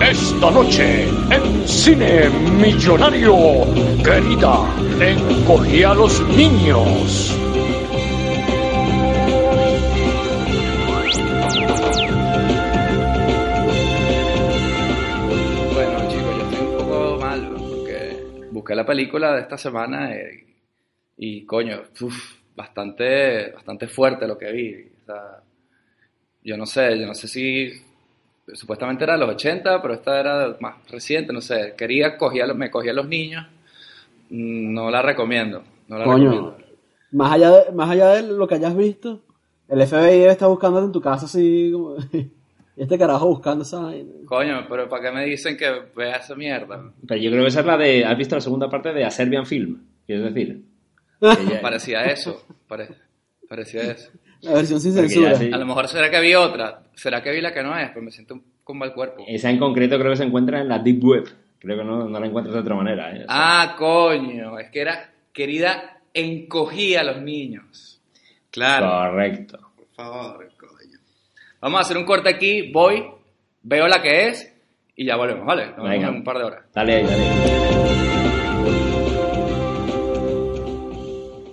Esta noche, en Cine Millonario, querida, encogí a los niños. La película de esta semana eh, y, coño, uf, bastante, bastante fuerte lo que vi. O sea, yo no sé, yo no sé si supuestamente era de los 80, pero esta era más reciente, no sé. Quería, cogía, me cogía a los niños. Mm, No la recomiendo. No la Coño, recomiendo. más allá, de, más allá de lo que hayas visto, el FBI debe estar buscándote en tu casa así como... este carajo buscando esa vaina. Coño, pero ¿para qué me dicen que vea esa mierda? Pero yo creo que esa es la de. ¿Has visto la segunda parte de A Serbian Film? Quieres decir. Parecía eso. pare- parecía eso. La versión sin censura. sí. A lo mejor será que vi otra. Será que vi la que no es, pero me siento con mal cuerpo. Esa en concreto creo que se encuentra en la Deep Web. Creo que no, no la encuentras de otra manera. ¿eh? O sea, Ah, coño. Es que era, querida, encogí a los niños. Claro. Correcto. Por favor, coño. Vamos a hacer un corte aquí. Voy, veo la que es y ya volvemos, ¿vale? Nos vemos en un par de horas. Dale ahí, dale.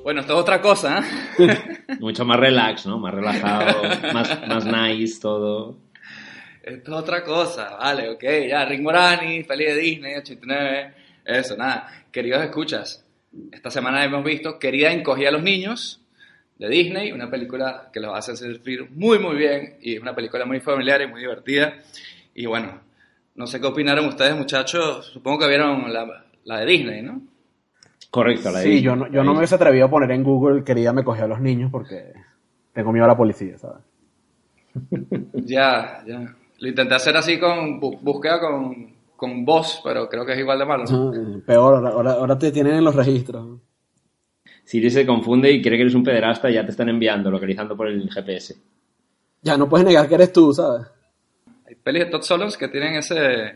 Bueno, esto es otra cosa, ¿eh? Mucho más relax, ¿no? Más relajado, más, más nice todo. Esto es otra cosa, vale, ok, ya, Rick Morani, feliz de Disney, 89, eso, nada. Queridos escuchas, esta semana hemos visto Querida encogí a los niños, de Disney, una película que los hace sentir muy, muy bien, y es una película muy familiar y muy divertida. Y bueno, no sé qué opinaron ustedes, muchachos, supongo que vieron la, la de Disney, ¿no? Correcto, la de Sí, Disney. yo no, yo no me hubiese atrevido a poner en Google querida me cogió a los niños porque tengo miedo a la policía, ¿sabes? Ya, ya. Lo intenté hacer así con bu- búsqueda con, con voz, pero creo que es igual de malo, ¿no? Peor, ahora, ahora, ahora te tienen en los registros. Siri se confunde y cree que eres un pederasta y ya te están enviando, localizando por el GPS. Ya no puedes negar que eres tú, ¿sabes? Hay pelis de Todd Solondz que tienen ese,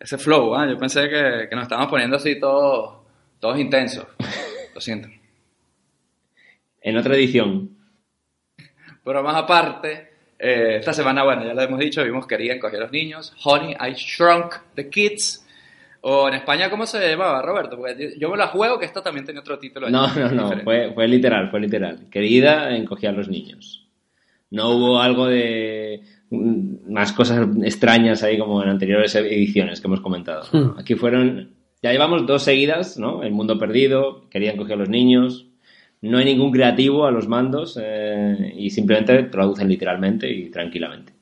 ese flow, ¿ah? Yo pensé que, que nos estábamos poniendo así todos, todos intensos. Lo siento. En otra edición, Pero más aparte, eh, esta semana, bueno, ya lo hemos dicho, vimos Querían coger a los niños, Honey, I Shrunk the Kids, o en España, ¿cómo se llamaba, Roberto? Porque yo me la juego que esto también tenía otro título. No, no, no, fue, fue literal, fue literal. Querida, encogía a los niños. No hubo algo de mm, más cosas extrañas ahí como en anteriores ediciones que hemos comentado. Hmm. Aquí fueron, ya llevamos dos seguidas, ¿no? El mundo perdido, querían coger a los niños. No hay ningún creativo a los mandos eh, y simplemente traducen literalmente y tranquilamente.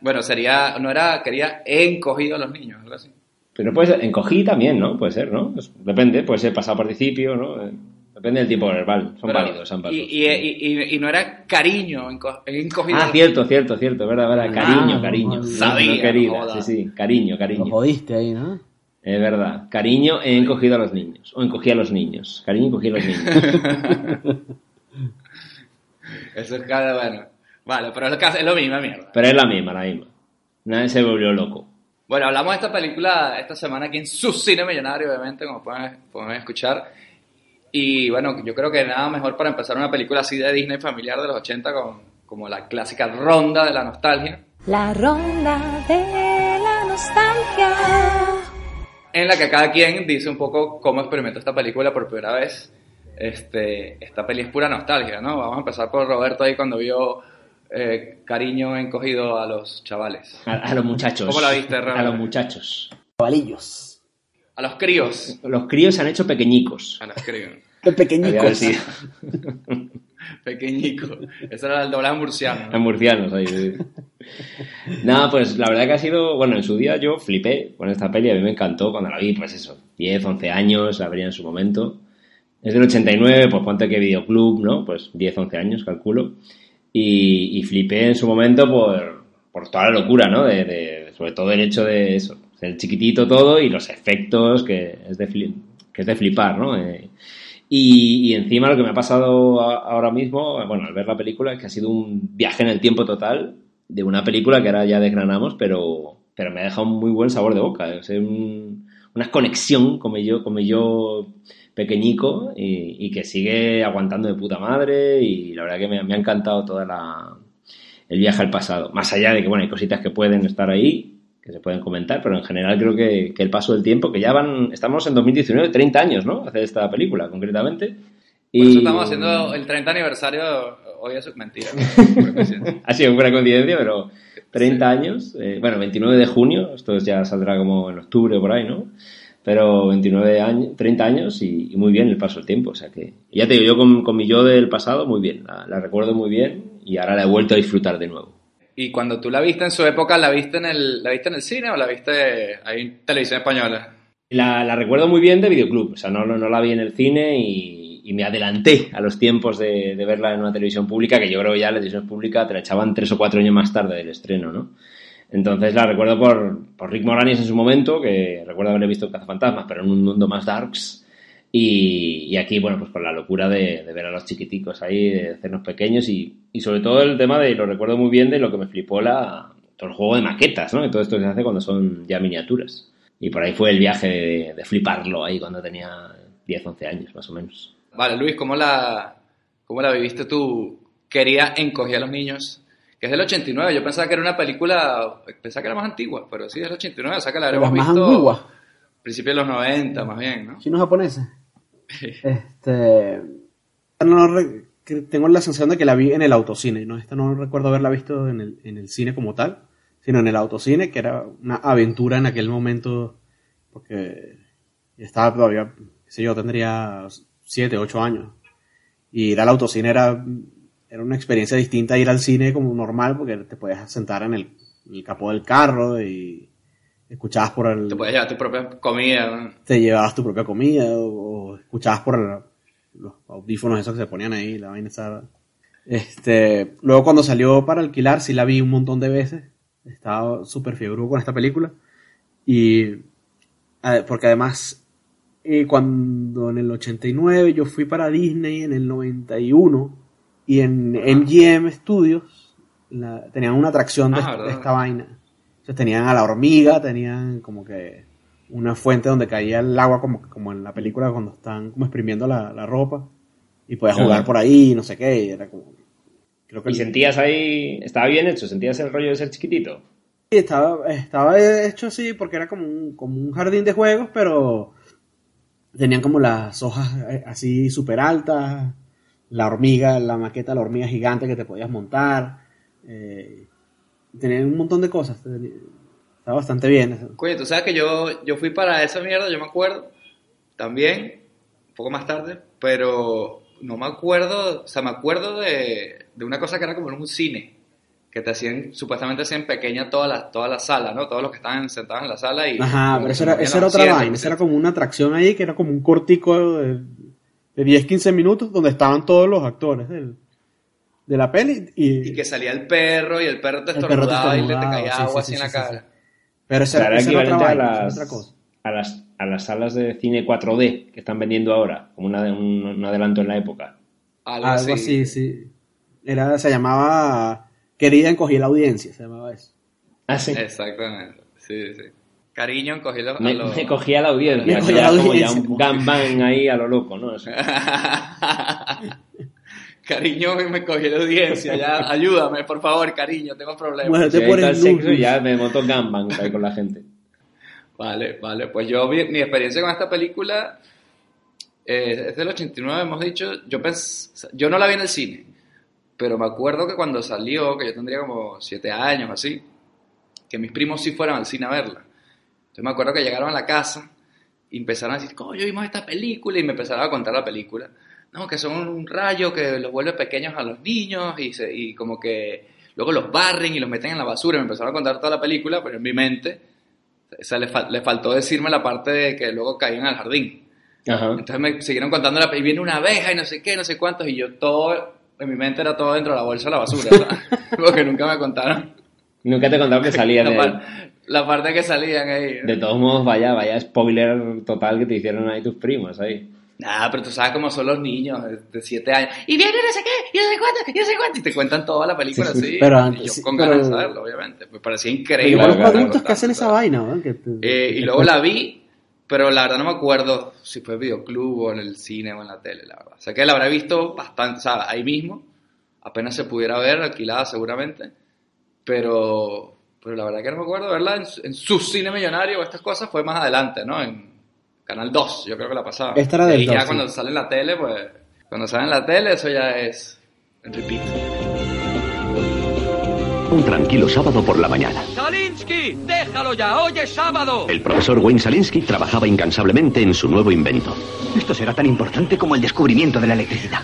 Bueno, sería, no era, quería encogido a los niños, algo así. Pero puede ser, encogí también, ¿no? Puede ser, ¿no? Pues depende, puede ser pasado participio, ¿no? Eh, Depende del tipo verbal. Son Pero- válidos ambas. y, y, y- y- y no era cariño, encogido. a Ah, cierto, cierto, cierto, verdad, verdad. Cariño, Ah, cariño. No, sabía, no querida, sí, sí, cariño, Lo cariño. jodiste ahí, ¿no? Es verdad. Cariño he encogido a los niños. O encogí a los niños. Cariño encogí a los niños. Eso es cada, bueno. Vale, pero lo, es lo mismo, mierda. Pero es la misma, la misma. Nadie se volvió loco. Bueno, hablamos de esta película esta semana aquí en su cine millonario, obviamente, como pueden, pueden escuchar. Y bueno, yo creo que nada mejor para empezar una película así de Disney familiar de los 80 con, como la clásica ronda de la nostalgia, La ronda de la nostalgia. en la que cada quien dice un poco cómo experimentó esta película por primera vez. Este, esta peli es pura nostalgia, ¿no? Vamos a empezar por Roberto ahí cuando vio eh, cariño encogido a los chavales. A, a los muchachos. ¿Cómo la viste, Raúl? A los muchachos. Cabalillos. A los críos. Los críos se han hecho pequeñicos. A los críos. El pequeñico. Había sido Pequeñico. Ese era el doblaje murciano. a murcianos ahí. sí. Nada, pues la verdad que ha sido, bueno, en su día yo flipé con esta peli, a mí me encantó cuando la vi, pues eso, 10, 11 años, la vería en su momento. Es del 89, pues ponte que videoclub, ¿no? Pues 10, 11 años, calculo. Y, y flipé en su momento por, por toda la locura, ¿no? De, de- sobre todo el hecho de eso, ser chiquitito todo y los efectos que es de, fli- que es de flipar, ¿no? Eh, y, encima lo que me ha pasado ahora mismo, bueno, al ver la película, es que ha sido un viaje en el tiempo total de una película que ahora ya desgranamos, pero, pero me ha dejado un muy buen sabor de boca. Una conexión como yo, como yo pequeñico y, y que sigue aguantando de puta madre y la verdad que me, me ha encantado toda la, el viaje al pasado. Más allá de que, bueno, hay cositas que pueden estar ahí, que se pueden comentar, pero en general creo que, que el paso del tiempo, que ya van, estamos en 2019, 30 años, ¿no? Hace esta película, concretamente. Por eso estamos haciendo el 30 aniversario. Hoy eso es mentira. Ha sido una coincidencia, pero 30 años, eh, bueno, 29 de junio, esto ya saldrá como en octubre o por ahí, ¿no? Pero 29 años, 30 años y, y muy bien el paso del tiempo, o sea que, ya te digo, yo con, con mi yo del pasado, muy bien, la, la recuerdo muy bien y ahora la he vuelto a disfrutar de nuevo. Y cuando tú la viste en su época, ¿la viste en el, la viste en el cine o la viste ahí en televisión española? La, la recuerdo muy bien de videoclub, o sea, no, no, no la vi en el cine y, y me adelanté a los tiempos de, de verla en una televisión pública, que yo creo que ya la televisión pública te la echaban tres o cuatro años más tarde del estreno, ¿no? Entonces la recuerdo por, por Rick Moranis en su momento, que recuerdo haberle visto Cazafantasmas, pero en un mundo más darks. Y, y aquí, bueno, pues por la locura de, de ver a los chiquiticos ahí, de hacernos pequeños y, y sobre todo el tema de, lo recuerdo muy bien, de lo que me flipó la, todo el juego de maquetas, ¿no? Y todo esto que se hace cuando son ya miniaturas. Y por ahí fue el viaje de, de fliparlo ahí cuando tenía 10, 11 años, más o menos. Vale, Luis, ¿cómo la, cómo la viviste tú? Quería encogía a los niños, que es del 89. Yo pensaba que era una película, pensaba que era más antigua, pero sí es del 89, o sea que la habremos más visto antiguas, principios de los 90, más bien, ¿no? chinos japoneses. Este. No tengo la sensación de que la vi en el autocine, ¿no? Esta no recuerdo haberla visto en el, en el cine como tal, sino en el autocine, que era una aventura en aquel momento, porque estaba todavía, qué sé yo, tendría 7, 8 años. Y ir al autocine era, era una experiencia distinta a ir al cine como normal, porque te podías sentar en el, en el capó del carro y escuchabas por el Te puedes llevar tu propia comida, ¿no? te llevabas tu propia comida o, o escuchabas por el- los audífonos esos que se ponían ahí, la vaina esa. Este, luego cuando salió para alquilar, sí la vi un montón de veces. Estaba súper fiebre con esta película. Y, porque además, eh, cuando en el 89 yo fui para Disney en el 91 y en MGM Studios la- tenían una atracción de, Ah, de esta vaina. Entonces tenían a la hormiga, tenían como que una fuente donde caía el agua como, como en la película cuando están como exprimiendo la, la ropa y podías jugar por ahí, no sé qué, y era como... Creo que ¿Y sentías ahí, estaba bien hecho? ¿Sentías el rollo de ser chiquitito? Sí, estaba, estaba hecho así porque era como un, como un jardín de juegos, pero tenían como las hojas eh, así súper altas, la hormiga, la maqueta la hormiga gigante que te podías montar, eh, tenían un montón de cosas, tenía- estaba bastante bien. Coño, tú sabes que yo, yo fui para esa mierda, yo me acuerdo, también, un poco más tarde, pero no me acuerdo, o sea, me acuerdo de, de una cosa que era como en un cine, que te hacían, supuestamente hacían pequeña toda la, toda la sala, ¿no? Todos los que estaban sentados en la sala y... Ajá, pero eso era, eso era otra vaina, eso era como una atracción ahí que era como un cortico de, de 10-15 minutos donde estaban todos los actores del- de la peli y, Y que salía el perro y el perro te El perro te estornudaba y le te caía sí, agua sí, así en sí, la sí, cara. pero esa, Será esa era otra equivalente a vaina, esa las, era otra cosa. a, las, a las salas de cine 4D que están vendiendo ahora, como una- un, un adelanto en la época. Algo, Algo así, sí. Era, se llamaba Querida encogí la audiencia, se llamaba eso. Ah, sí. Exactamente, sí, sí. Cariño, encogí los... Me, a los- me cogía la audiencia, Me cogía la como ya audiencia. un gangbang ahí a lo loco, ¿no? Eso. cariño, me cogí la audiencia, ya, ayúdame, por favor, cariño, tengo problemas. Bueno, te pones luz, sexo, luz. ya me monto ahí con la gente. Vale, vale, pues yo, mi, mi experiencia con esta película eh, es del 89, hemos dicho, yo, pens- yo no la vi en el cine, pero me acuerdo que cuando salió, que yo tendría como 7 años, así, que mis primos sí fueron al cine a verla. Entonces me acuerdo que llegaron a la casa y empezaron a decir, coño, vimos esta película, y me empezaron a contar la película. No, que son un rayo que los vuelve pequeños a los niños y, se- y como que luego los barren y los meten en la basura. Y me empezaron a contar toda la película, pero en mi mente O sea, le, fal- le faltó decirme la parte de que luego caían al jardín. Ajá. Entonces me siguieron contando la y viene una abeja y no sé qué, no sé cuántos, y yo todo, en mi mente era todo dentro de la bolsa de la basura, ¿sabes? porque nunca me contaron Nunca te he contado que salía la, par- la parte que salían ahí. De todos modos, vaya, vaya spoiler total que te hicieron ahí tus primos ahí. Nah, pero tú sabes cómo son los niños de- de 7 años. Y viene no sé qué, y no sé cuánto, y no sé cuánto. Y te cuentan toda la película Sí, sí, así. pero y antes- yo sí, con pero- ganas de saberlo, obviamente. Me parecía Pero increíble. igual los adultos que hacen esa vaina, ¿no? Que te- Eh, y luego la vi, pero la verdad no me acuerdo si fue en videoclub o en el cine o en la tele, la verdad. O sea que la habré visto bastante, o sea, ahí mismo, apenas se pudiera ver, alquilada seguramente, pero, pero la verdad que no me acuerdo verla en, su- en su cine millonario o estas cosas, fue más adelante, ¿no? En Canal 2, yo creo que la pasaba. Esta era del Y ya 2, sí. cuando sale en la tele, pues, cuando sale en la tele, eso ya es en repeat. Un tranquilo sábado por la mañana. ¡Salinsky! ¡Déjalo ya! ¡Hoy es sábado! El profesor Wayne Salinsky trabajaba incansablemente en su nuevo invento. Esto será tan importante como el descubrimiento de la electricidad.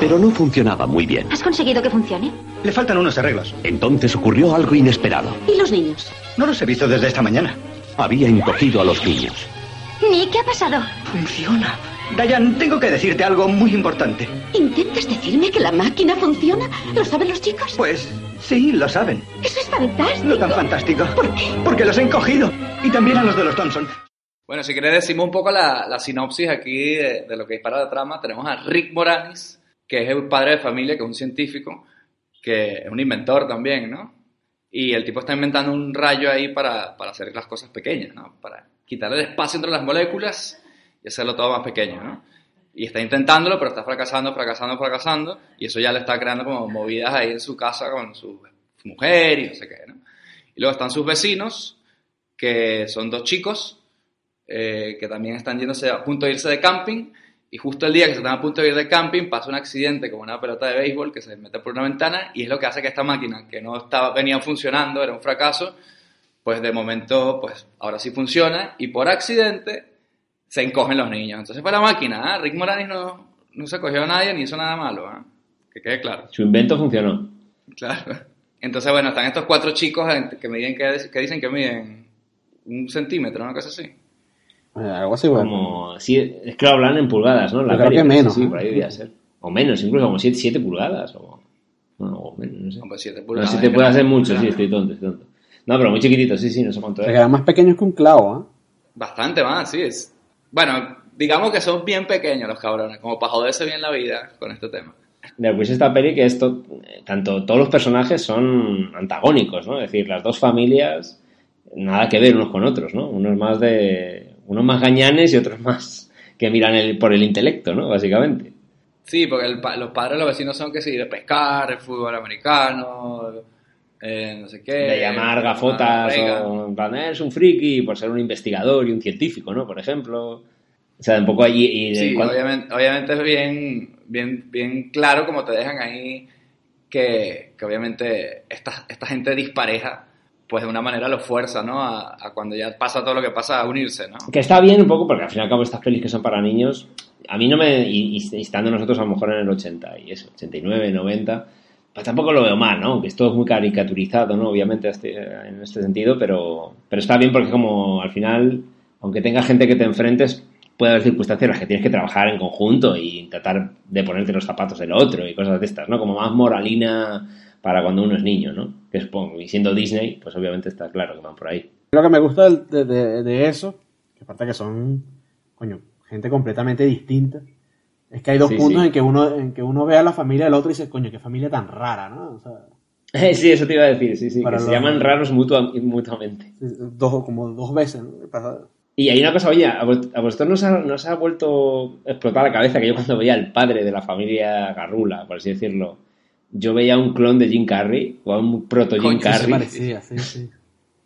Pero no funcionaba muy bien. ¿Has conseguido que funcione? Le faltan unos arreglos. Entonces ocurrió algo inesperado. ¿Y los niños? No los he visto desde esta mañana. Había encogido a los niños. Nick, ¿qué ha pasado? Funciona. Diane, tengo que decirte algo muy importante. ¿Intentas decirme que la máquina funciona? ¿Lo saben los chicos? Pues sí, lo saben. Eso es fantástico. No tan fantástico. ¿Por qué? Porque los he encogido. Y también a los de los Thompson. Bueno, si querés decimos un poco la, la sinopsis aquí de, de lo que dispara la trama. Tenemos a Rick Moranis, que es el padre de familia, que es un científico, que es un inventor también, ¿no? Y el tipo está inventando un rayo ahí para, para hacer las cosas pequeñas, ¿no? Para quitar el espacio entre las moléculas y hacerlo todo más pequeño, ¿no? Y está intentándolo, pero está fracasando, fracasando, fracasando, y eso ya le está creando como movidas ahí en su casa con su mujer y no sé qué, ¿no? Y luego están sus vecinos, que son dos chicos, eh, que también están yéndose a punto de irse de camping y justo el día que se están a punto de ir de camping pasa un accidente con una pelota de béisbol que se mete por una ventana y es lo que hace que esta máquina que no estaba venía funcionando era un fracaso pues de momento pues ahora sí funciona y por accidente se encogen los niños entonces fue la máquina ¿ah? Rick Moranis no, no se cogió a nadie ni hizo nada malo ¿ah? que quede claro Su invento funcionó. Claro. Entonces, bueno, están estos cuatro chicos que miden, que, que dicen que miden un centímetro, una cosa así. Eh, algo así, bueno. Como, sí, es que lo hablan en pulgadas, ¿no? La Yo creo que menos, Sí, ¿eh? por ahí debía ser. O menos, incluso como 7 pulgadas. O, no, o menos, no sé. No, siete No, pulgadas. si te puede hacer mucho, sí, estoy tonto, estoy tonto. No, pero muy chiquitito, sí, sí, no sé cuánto Se es. quedan más pequeños que un clavo, ¿ah? Bastante más, sí. Es... Bueno, digamos que son bien pequeños los cabrones, como para joderse bien la vida con este tema. De pues esta peli que esto, eh, tanto todos los personajes son antagónicos, ¿no? Es decir, las dos familias nada que ver unos con otros, ¿no? Unos más de, unos más gañanes y otros más que miran el, por el intelecto, ¿no? Básicamente. Sí, porque el los padres de los vecinos son que sí, de pescar, el fútbol americano, eh, no sé qué. De llamar gafotas o en plan, "Eh, es un friki por ser un investigador y un científico, ¿no? Por ejemplo. O sea, un poco allí y Sí, cuan- obviamente, obviamente es bien, bien, bien claro como te dejan ahí que, que obviamente esta, esta gente dispareja, pues de una manera lo fuerza, ¿no? A, a cuando ya pasa todo lo que pasa, a unirse, ¿no? Que está bien un poco, porque al fin y al cabo estas pelis que son para niños, a mí no me... Y, y- y estando nosotros a lo mejor en el 80 y eso, 89, 90, pues tampoco lo veo mal, ¿no? Que esto es muy caricaturizado, ¿no? Obviamente este- en este sentido, pero, pero está bien porque como al final, aunque tenga gente que te enfrentes, puede haber circunstancias en las que tienes que trabajar en conjunto y tratar de ponerte los zapatos del otro y cosas de estas, ¿no? Como más moralina para cuando uno es niño, ¿no? Que es, y siendo Disney, pues obviamente está claro que van por ahí. Lo que me gusta de- de eso, que aparte que son, coño, gente completamente distinta, es que hay dos Sí, puntos sí. en que uno en que uno ve a la familia del otro y dice, coño, qué familia tan rara, ¿no? O sea, Sí, eso te iba a decir, sí, sí, que se llaman raros mutua- mutuamente. dos, como dos veces, Y hay una cosa, oye, a vos- a vosotros nos ha, nos ha vuelto a explotar la cabeza que yo cuando veía al padre de la familia Garrula, por así decirlo, yo veía un clon de Jim Carrey, o a un proto Jim Coño, se Se Carrey, parecía, sí, sí.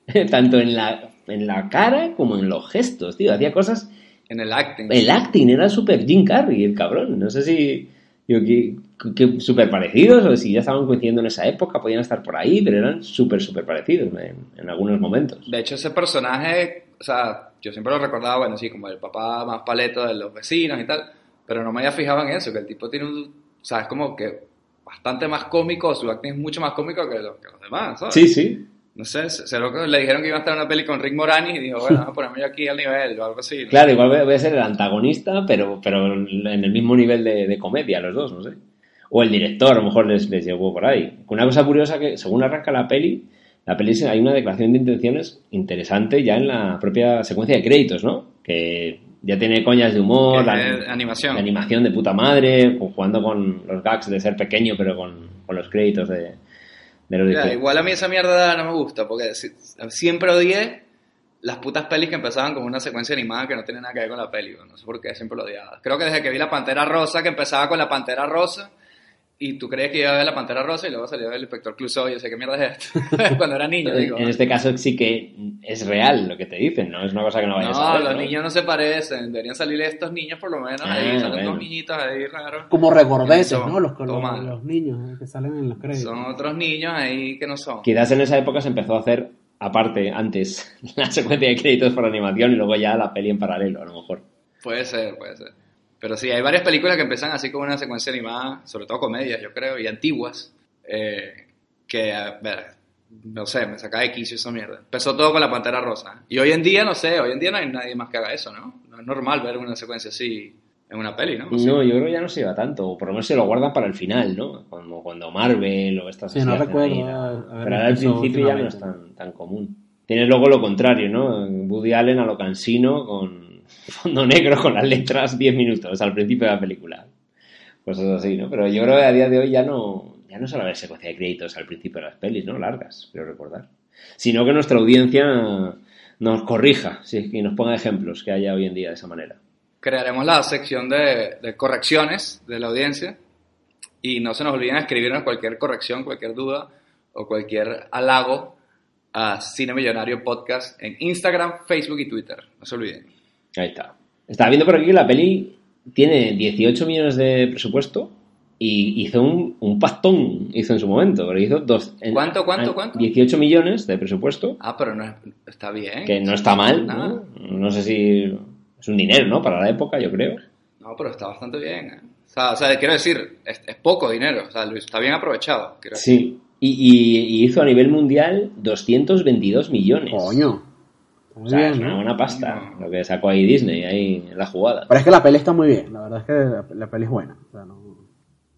tanto en la, en la cara como en los gestos, tío, hacía cosas... En el acting. El acting era súper Jim Carrey, el cabrón, no sé si... Digo, que, que súper parecidos, o si ya estaban coincidiendo en esa época, podían estar por ahí, pero eran súper, súper parecidos en, en algunos momentos. De hecho, ese personaje, o sea, yo siempre lo recordaba, bueno, sí, como el papá más paleto de los vecinos y tal, pero no me había fijado en eso, que el tipo tiene un, o sea, es como que bastante más cómico, su acting es mucho más cómico que, lo- que los demás, ¿sabes? Sí, sí. No sé, se, lo le dijeron que iba a estar en una peli con Rick Moranis y dijo, bueno, vamos a ponerme yo aquí al nivel o algo así. ¿no? Claro, igual voy- a ser el antagonista, pero, pero en el mismo nivel de, de comedia, los dos, no sé. O el director, a lo mejor les, les llegó por ahí. Una cosa curiosa que, según arranca la peli, la peli hay una declaración de intenciones interesante ya en la propia secuencia de créditos, ¿no? Que ya tiene coñas de humor, la- animación. de animación de puta madre, jugando con los gags de ser pequeño, pero con, con los créditos de, igual a mí esa mierda no me gusta, porque si- siempre odié las putas pelis que empezaban con una secuencia animada que no tiene nada que ver con la peli. No sé por qué, siempre lo odiaba. Creo que desde que vi La Pantera Rosa, que empezaba con La Pantera Rosa, y tú creías que iba a ver La Pantera Rosa y luego salió el Inspector Clouseau y yo sé qué mierda es esto. Cuando era niño, digo. En este caso sí que es real lo que te dicen, ¿no? Es una cosa que no vayas a No, ver. los ¿no? niños no se parecen. Deberían salir estos niños por lo menos. Ah, ahí salen bueno. dos niñitos ahí raros. Como regordetes, Son- ¿no? Los, los, los niños eh, que salen en los créditos. Son otros niños ahí que no son. Quizás en esa época se empezó a hacer, aparte, antes, la secuencia de créditos por animación y luego ya la peli en paralelo, a lo mejor. Puede ser, puede ser. Pero sí, hay varias películas que empiezan así como una secuencia animada, sobre todo comedias, yo creo, y antiguas, eh, que, a ver, no sé, me saca de quicio esa mierda. Empezó todo con la Pantera Rosa. Y hoy en día, no sé, hoy en día no hay nadie más que haga eso, ¿no? No es normal ver una secuencia así en una peli, ¿no? No, yo creo que ya no se lleva tanto, o por lo menos se lo guardan para el final, ¿no? Como cuando Marvel o estas Sí, no recuerdo ahí Pero al principio ya no es tan, tan común. Tienes luego lo contrario, ¿no? Woody Allen a lo cansino con fondo negro con las letras 10 minutos al principio de la película. Cosas así, ¿no? Pero yo creo que a día de hoy ya no, ya no suele haber secuencia de créditos al principio de las pelis, ¿no? Largas, quiero recordar. Sino que nuestra audiencia nos corrija, y nos ponga ejemplos que haya hoy en día de esa manera. Crearemos la sección de, de correcciones de la audiencia y no se nos olviden escribirnos cualquier corrección, cualquier duda o cualquier halago a Cine Millonario Podcast en Instagram, Facebook y Twitter. No se olviden. Ahí está. Estaba viendo por aquí que la peli tiene 18 millones de presupuesto y hizo un, un pastón, hizo en su momento. Pero hizo dos, en- ¿Cuánto, cuánto, en- cuánto? 18 millones de presupuesto, Ah, pero no es- está bien. que no está mal. ¿no? no sé si es un dinero, ¿no? Para la época, yo creo. No, pero está bastante bien. ¿eh? O, sea, o sea, quiero decir, es, es poco dinero. O sea, Luis, está bien aprovechado. quiero decir. Sí. Y, y- y hizo a nivel mundial 222 millones. Coño. O Muy sea, bien, es una ¿no? buena pasta lo que sacó ahí Disney, ahí en la jugada. Pero es que la peli está muy bien. La verdad es que la, la peli es buena. O sea, no,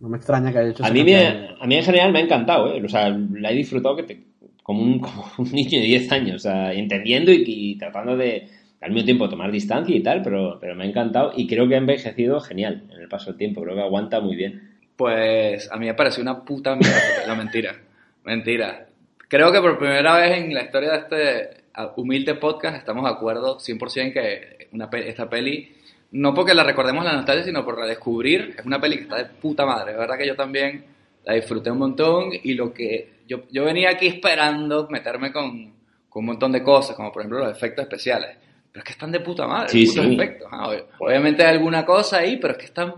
no me extraña que haya hecho A mí, me, a mí en general me ha encantado, ¿eh? O sea, la he disfrutado que te- como, un, como un niño de 10 años, o sea, entendiendo y, y tratando de al mismo tiempo tomar distancia y tal, pero, pero me ha encantado y creo que ha envejecido genial en el paso del tiempo, creo que aguanta muy bien. Pues a mí me pareció una puta mierda. la mentira. Mentira. Creo que por primera vez en la historia de este humilde podcast estamos de acuerdo 100% que una esta peli, no porque la recordemos la nostalgia, sino por redescubrir, es una peli que está de puta madre. Es verdad que yo también la disfruté un montón y lo que yo, yo venía aquí esperando meterme con, con un montón de cosas, como por ejemplo los efectos especiales. Pero es que están de puta madre, Sí, sí. efectos. ah, ob- Obviamente hay alguna cosa ahí, pero es que están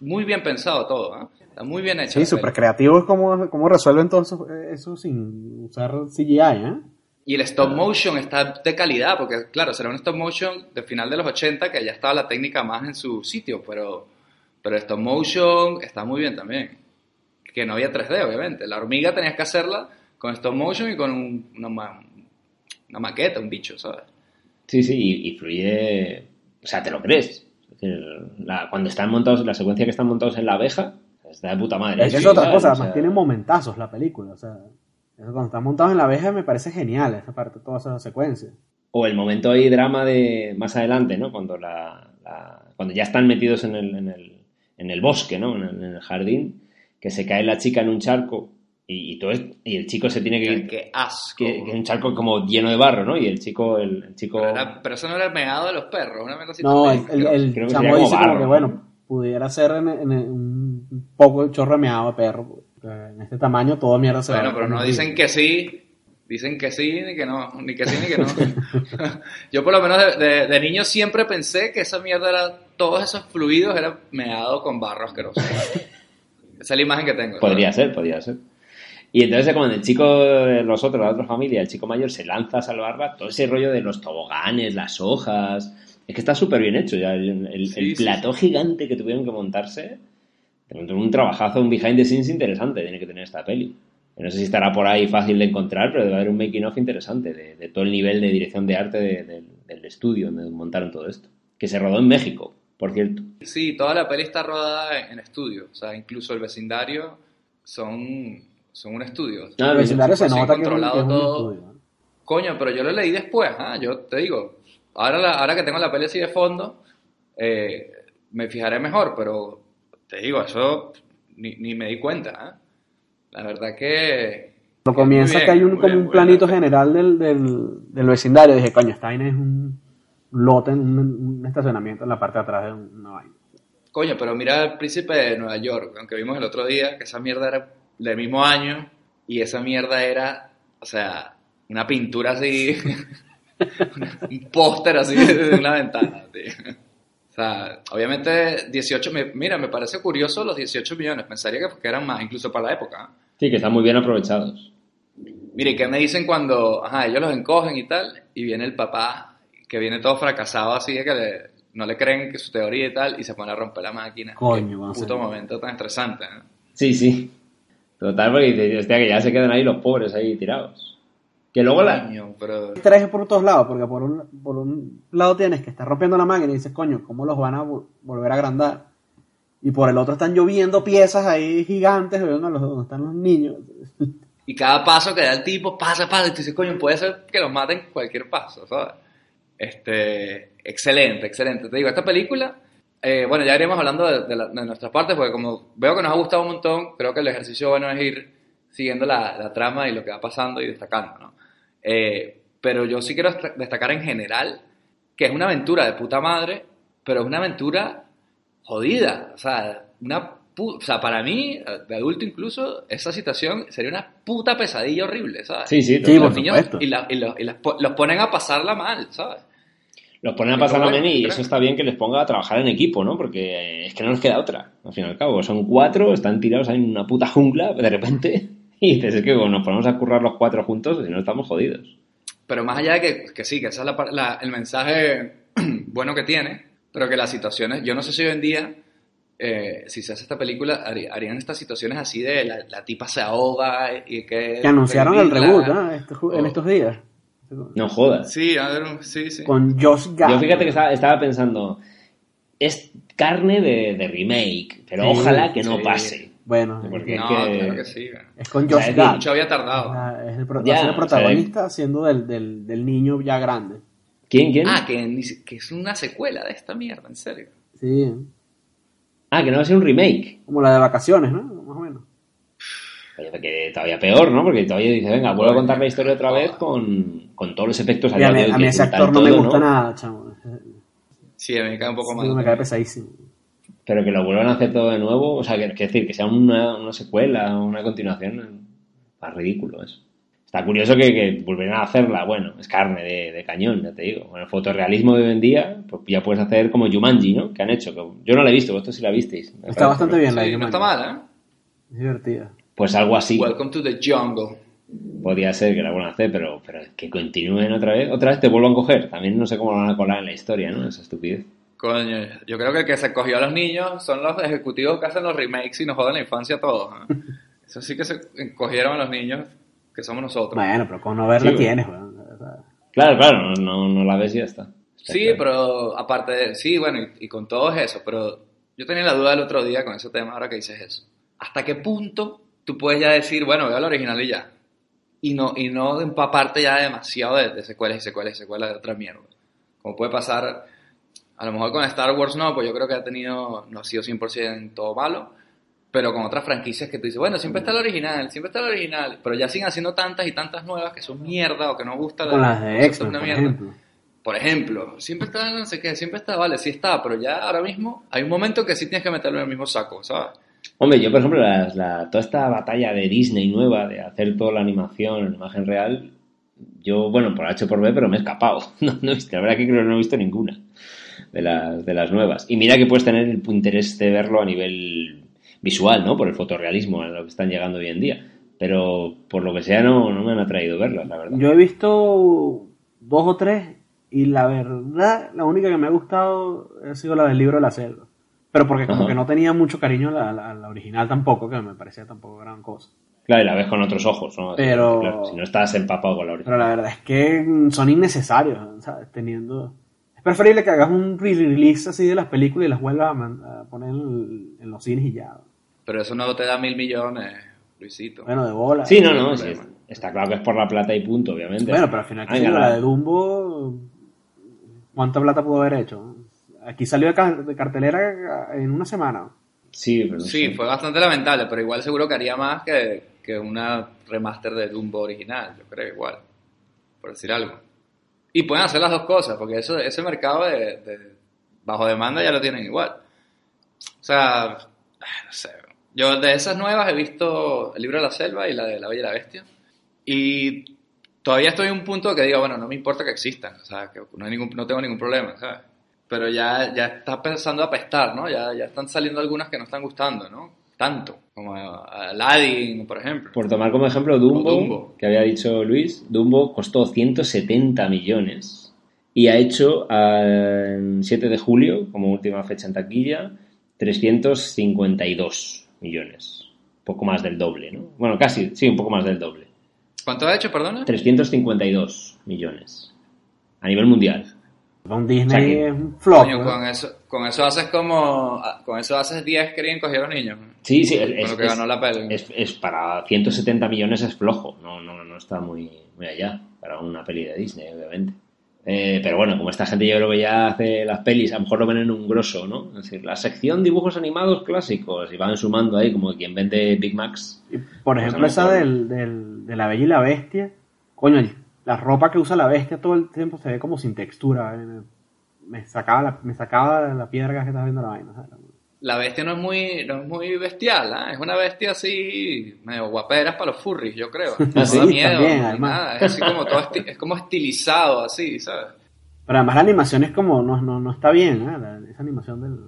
muy bien pensado todo. ah. Está muy bien hecho. Sí, la súper creativo es como, como resuelven todo eso, eso sin usar CGI, ¿eh? Y el stop motion está de calidad, porque claro, será un stop motion de final de los 80 que ya estaba la técnica más en su sitio, pero, pero el stop motion está muy bien también. Que no había 3D, obviamente. La hormiga tenías que hacerla con stop motion y con un- una, una maqueta, un bicho, ¿sabes? Sí, sí, y, y fluye, o sea, te lo crees. Es decir, la- cuando están montados, la secuencia que están montados en la abeja, está de puta madre. Es Sí, otra ¿sabes? cosa, O además sea, tiene momentazos la película, o sea, eso cuando están montados en la abeja me parece genial esa parte, toda esa secuencia. O el momento ahí drama de más adelante, ¿no? Cuando la, la- cuando ya están metidos en el, en el, en el bosque, ¿no? En el, en el jardín, que se cae la chica en un charco y, y todo es- y el chico se tiene que Qué, ir, qué asco. que, que es un charco como lleno de barro, ¿no? Y el chico, el, el chico pero, era- pero eso no era el meado de los perros, una cosa No, el, también el, el Creo que chamo como dice como barro, que, ¿no? bueno, pudiera ser en, en- un poco chorro de meado de perro, en este tamaño todo mierda se va Bueno, pero no dicen que sí, dicen que sí, ni que no, ni que sí, ni que no. Yo por lo menos de, de- de niño siempre pensé que esa mierda era, todos esos fluidos eran meado con barro asqueroso. Esa es la imagen que tengo. Podría ser, podría ser. Y entonces cuando el chico de los otros, la otra familia, el chico mayor se lanza a salvarla, todo ese rollo de los toboganes, las hojas, es que está súper bien hecho ya. El, el- Sí, el sí, plató gigante que tuvieron que montarse, un trabajazo, un behind the scenes interesante tiene que tener esta peli. No sé si estará por ahí fácil de encontrar, pero debe haber un making of interesante de, de todo el nivel de dirección de arte de- de- del estudio donde montaron todo esto. Que se rodó en México, por cierto. Sí, toda la peli está rodada en, estudio. O sea, incluso el vecindario son, son un estudio. Ah, El vecindario se 100% nota controlado que es un todo. estudio. Coño, pero yo lo leí después, ¿ah? Yo te digo, ahora, la- ahora que tengo la peli así de fondo, eh, me fijaré mejor, pero te digo, eso ni, ni me di cuenta, ¿ah? La verdad que... Muy comienza bien, que hay un, como bien, un bien. planito general del, del, del vecindario. Dije, coño, esta vaina es un lote, un, un estacionamiento en la parte de atrás de una vaina. Coño, pero mira el príncipe de Nueva York, aunque vimos el otro día que esa mierda era del mismo año y esa mierda era, o sea, una pintura así, un póster así de una ventana, tío. O sea, obviamente 18, me- mira, me parece curioso los 18 millones, pensaría que, eran más, incluso para la época. ¿eh? Sí, que están muy bien aprovechados. Mire, ¿y qué me dicen cuando, ajá, ellos los encogen y tal, y viene el papá, que viene todo fracasado así, de que le- no le creen que su teoría y tal, y se pone a romper la máquina? Coño, puto momento tan estresante, ¿no? Sí, sí. Total, porque hostia, que ya se quedan ahí los pobres ahí tirados. Que luego la... Pero... Estrés por todos lados, porque por un, por un lado tienes que estar rompiendo la máquina y dices, coño, ¿cómo los van a vol- volver a agrandar? Y por el otro están lloviendo piezas ahí gigantes, ¿ven? A los, donde están los niños. Y cada paso que da el tipo, pasa, pasa, y tú dices, coño, puede ser que los maten cualquier paso, ¿sabes? Este, excelente, excelente. Te digo, esta película, eh, bueno, ya iremos hablando de, de la- de nuestras partes, porque como veo que nos ha gustado un montón, creo que el ejercicio bueno es ir siguiendo la, la trama y lo que va pasando y destacando, ¿no? Eh, pero yo sí quiero desta- destacar en general que es una aventura de puta madre, pero es una aventura jodida. O sea, una o sea, para mí, de adulto incluso, esa situación sería una puta pesadilla horrible, ¿sabes? Sí, sí, Sí, los niños y, la- y los, y las po- los ponen a pasarla mal, ¿sabes? Los ponen a Y pasar la luego, meni y eso está bien que les ponga a trabajar en equipo, ¿no? Porque es que no les queda otra, al fin y al cabo. Son cuatro, están tirados ahí en una puta jungla de repente y dices, es que bueno, nos ponemos a currar los cuatro juntos y no estamos jodidos. Pero más allá de que, que sí, que ese es la par- la- el mensaje bueno que tiene, pero que las situaciones, yo no sé si hoy en día, eh, si se hace esta película, harí- harían estas situaciones así de la, la tipa se ahoga y que... Que anunciaron el reboot, ¿no? Este ju- en o- estos días. No jodas. Sí, a ver, sí, sí. Con Josh Gad. Yo fíjate que estaba, estaba pensando, es carne de, de remake, pero Sí, ojalá que no sí. pase. Bueno, Porque- es, No, que- claro que sí. es con O sea, Josh es Gad. Mucho había tardado. Ah, Es el, pro- Ya, va a ser el o sea, protagonista siendo del, del, del niño ya grande. ¿Quién, quién? Ah, que, que es una secuela de esta mierda, en serio. Sí, Ah, que no va a ser un remake. como la de vacaciones, ¿no? Más o menos. Que todavía peor, ¿no? Porque todavía dice, venga, vuelvo a contar la historia otra vez con, con todos los efectos Y a mí, a mí ese actor no me gusta nada, chamo. Sí, a mí me cae un poco Sí, mal. me cae pesadísimo. Pero que lo vuelvan a hacer todo de nuevo, o sea, que, que decir, que sea una, una secuela o una continuación, es ridículo eso. Está curioso que, que volvieran a hacerla, bueno, es carne de, de cañón, ya te digo. Con el fotorrealismo de hoy en día, pues ya puedes hacer como Jumanji, ¿no? Que han hecho, que yo no la he visto, vosotros sí la visteis. Está parece, bastante bien la Sí, no está mal, ¿eh? Divertida. Pues algo así Welcome to the jungle. podría ser que la vuelvan a hacer, pero, pero que continúen otra vez. Otra vez te vuelvan a coger. También no sé cómo lo van a colar en la historia, ¿no? Esa estupidez. Coño, yo creo que el que se cogió a los niños son los ejecutivos que hacen los remakes y nos joden la infancia a todos. ¿eh? Eso sí que se cogieron a los niños que somos nosotros. Bueno, pero con no verla Sí, tienes, weón. Claro, claro, no, no, no la ves y ya está. Está Sí, claro. pero aparte de, sí, bueno, y, y con todo es eso, pero yo tenía la duda el otro día con ese tema, ahora que dices eso. ¿Hasta qué punto tú puedes ya decir, bueno, veo el original y ya? Y no, y no empaparte ya demasiado de, de secuelas y secuelas y secuelas de otra mierda. Como puede pasar, a lo mejor con Star Wars no, pues yo creo que ha tenido, no ha sido 100% todo malo, pero con otras franquicias que tú dices, bueno, siempre está el original, siempre está el original, pero ya siguen haciendo tantas y tantas nuevas que son mierda o que no gusta Con las de X-Men, una por mierda. ejemplo. Por ejemplo, siempre está, no sé qué, siempre está, vale, sí está, pero ya ahora mismo hay un momento que sí tienes que meterlo en el mismo saco, ¿sabes? Hombre, yo por ejemplo, las- la- toda esta batalla de Disney nueva, de hacer toda la animación en imagen real, yo, bueno, por H por B, pero me he escapado. No, no he visto, la verdad que creo que no he visto ninguna de las, de las nuevas. Y mira que puedes tener el interés de verlo a nivel visual, ¿no? Por el fotorrealismo a lo que están llegando hoy en día. Pero por lo que sea no, no me han atraído verlas, la verdad. Yo he visto dos o tres y la verdad, la única que me ha gustado ha sido la del libro de la selva. Pero porque como Ajá. que no tenía mucho cariño a la, la- la original tampoco, que me parecía tampoco gran cosa. Claro, y la ves con otros ojos, ¿no? Pero- Claro, si no estás empapado con la Pero original. la verdad es que son innecesarios, ¿sabes? Teniendo... Es preferible que hagas un re-release así de las películas y las vuelvas a, man- a poner en, en los cines y ya. Pero eso no te da mil millones, Luisito. Bueno, de bola. Sí, no, no, sí, está claro que es por la plata y punto, obviamente. Bueno, pero al final, Ah, que venga, la de Dumbo, ¿cuánta plata pudo haber hecho? Aquí salió de, ca- de cartelera en una semana. Sí, pero Sí, sé. fue bastante lamentable, pero igual seguro que haría más que, que una remaster de Dumbo original, yo creo igual, por decir algo. Y pueden hacer las dos cosas, porque eso, ese mercado de, de bajo demanda ya lo tienen igual. O sea, no sé. Yo de esas nuevas he visto el libro de la selva y la de la Bella y la Bestia. Y todavía estoy en un punto que digo, bueno, no me importa que existan, o sea, que no, tengo ningún problema, ¿sabes? Pero ya, ya está empezando a apestar, ¿no? Ya, ya están saliendo algunas que no están gustando, ¿no? Tanto, como Aladdin, por ejemplo. Por tomar como ejemplo Dumbo, Dumbo. que había dicho Luis, Dumbo costó 170 millones y ha hecho el 7 de julio, como última fecha en taquilla, 352 millones. Poco más del doble, ¿no? Bueno, casi, sí, un poco más del doble. ¿Cuánto ha hecho, perdona? 352 millones. A nivel mundial. Con Disney O sea que- es un flop. Coño, ¿no? con eso, con eso haces como. Con eso haces 10 querían coger a los niños. Sí, sí, es, lo que es- ganó la peli. es- es para 170 millones es flojo. No, no, no está muy, muy allá para una peli de Disney, obviamente. Eh, pero bueno, como esta gente yo creo que ya hace las pelis, a lo mejor lo ven en un grosso, ¿no? Es decir, la sección dibujos animados clásicos y van sumando ahí como quien vende Big Macs. Y, por Pues ejemplo, esa del, del- de la Bella y la Bestia. Coño, la ropa que usa la bestia todo el tiempo se ve como sin textura. eh, Me, me sacaba la, me sacaba la piedra que estaba viendo la vaina. ¿sabes? La bestia no es muy, no es muy bestial, ¿ah? Es una bestia así, medio guaperas para los furries, yo creo. No sí, da miedo, también, nada. Es así como todo esti- es como estilizado, así, ¿sabes? Pero además la animación es como, no, no, no está bien, ¿eh? La- esa animación del,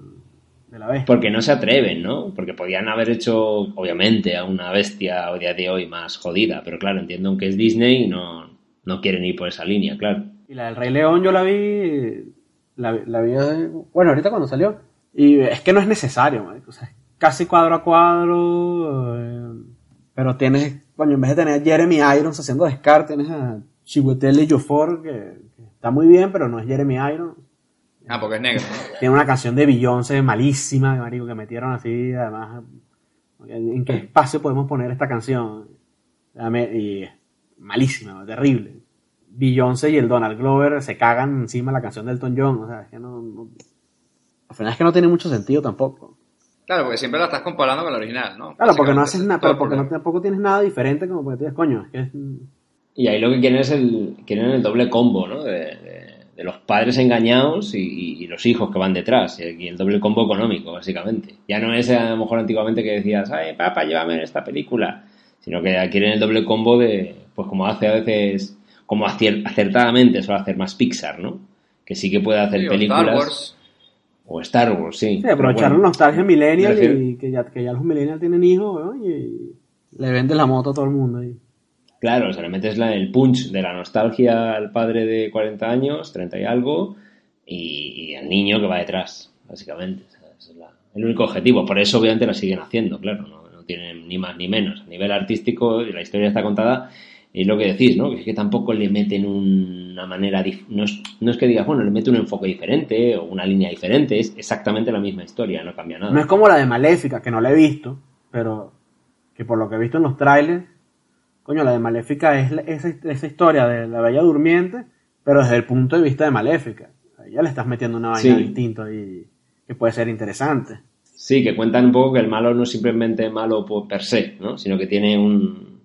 de la bestia. Porque no se atreven, ¿no? Porque podían haber hecho, obviamente, a una bestia a día de hoy más jodida. Pero claro, entiendo que es Disney y no, no quieren ir por esa línea, claro. Y la del Rey León yo la vi, la, la vi, bueno, ahorita cuando salió. Y es que no es necesario, marico, o sea, es casi cuadro a cuadro. eh, pero tienes, coño, en vez de tener a Jeremy Irons haciendo Scar, tienes a Chiwetel Ejiofor, que, que está muy bien, pero no es Jeremy Irons. Ah, porque es negro. ¿no? Tiene una canción de Beyoncé malísima, marico, que metieron así, además, ¿en qué espacio podemos poner esta canción? Dame- Y malísima, terrible. Beyoncé y el Donald Glover se cagan encima de la canción del Elton John, o sea, es que no, no- Al final es que no tiene mucho sentido tampoco. Claro, porque siempre la estás comparando con la original, ¿no? Claro, porque no haces nada, pero porque no, tampoco tienes nada diferente como porque tú dices, coño, es que es... Y ahí lo que quieren es el, quieren el doble combo, ¿no? De, de- de los padres engañados y, y- y los hijos que van detrás. Y el doble combo económico, básicamente. Ya no es a lo mejor antiguamente que decías, ay, papá, llévame en esta película. Sino que ya quieren el doble combo de, pues como hace a veces, como acier- acertadamente suele hacer más Pixar, ¿no? Que sí que puede hacer Sí, películas. Star Wars. O Star Wars, sí. Sí, aprovechar la nostalgia millennial y que ya, que ya los millennials tienen hijos, weón, y le vendes la moto a todo el mundo ahí. Claro, o sea, le metes la- el punch de la nostalgia al padre de 40 años, 30 y algo, y, y al niño que va detrás, básicamente. O sea, ese es la- el único objetivo. Por eso, obviamente, la siguen haciendo, claro. No, no tienen ni más ni menos. A nivel artístico, la historia está contada, y es lo que decís, ¿no? Que es que tampoco le meten una manera... No es, no es que digas, bueno, le mete un enfoque diferente o una línea diferente, es exactamente la misma historia, no cambia nada. No es como la de Maléfica, que no la he visto, pero que por lo que he visto en los trailers, coño, la de Maléfica es esa, esa historia de la Bella Durmiente, pero desde el punto de vista de Maléfica. Ya le estás metiendo una vaina Sí. distinta y que puede ser interesante. Sí, que cuentan un poco que el malo no es simplemente malo por per se, ¿no? Sino que tiene un,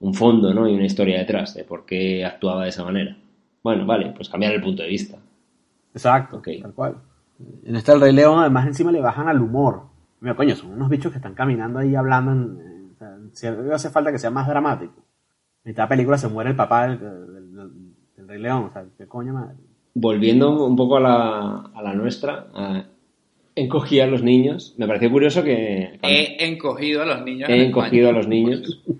un fondo, ¿no? Y una historia detrás de por qué actuaba de esa manera. Bueno, vale, pues cambiar el punto de vista. Exacto, tal cual. En este El Rey León, además, encima le bajan al humor. Mira, coño, son unos bichos que están caminando ahí hablando. En, hace falta que sea más dramático. En la película se muere el papá del, del- del- del Rey León. O sea, qué coño madre. Volviendo un poco a la, a la nuestra, a encogí a los niños. Me pareció curioso que... He encogido a los niños. he en encogido a los niños.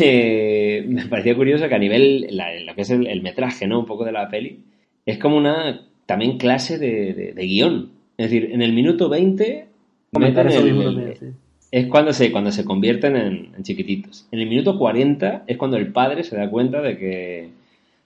Eh, me pareció curioso que a nivel, la- lo que es el, el metraje, ¿no? Un poco de la peli, es como una también clase de, de- de guion. Es decir, en el minuto 20 Comentar meten eso el, es cuando se, cuando se convierten en, en chiquititos. En el minuto 40 es cuando el padre se da cuenta de que,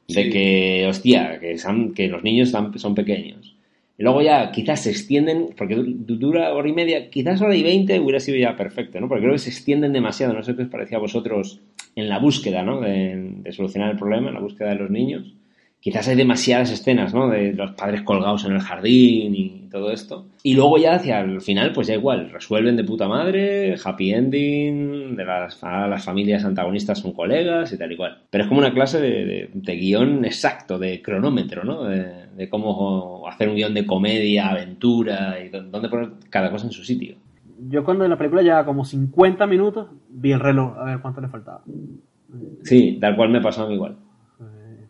de Sí. que hostia, que, son- que los niños son pequeños. Luego ya quizás se extienden, porque du- dura hora y media, quizás hora y veinte hubiera sido ya perfecto, ¿no? Porque creo que se extienden demasiado. No sé qué os parecía a vosotros en la búsqueda, ¿no? De solucionar el problema, en la búsqueda de los niños. Quizás hay demasiadas escenas, ¿no? De los padres colgados en el jardín y todo esto. Y luego ya hacia el final, pues ya igual, resuelven de puta madre, happy ending, de las, familias antagonistas son colegas y tal y cual. Pero es como una clase de, de- de guion exacto, de cronómetro, ¿no? De, de cómo hacer un guion de comedia, aventura y dó- dónde poner cada cosa en su sitio. Yo cuando en la película llevaba como 50 minutos, vi el reloj a ver cuánto le faltaba. Sí, tal cual me pasó a mí igual.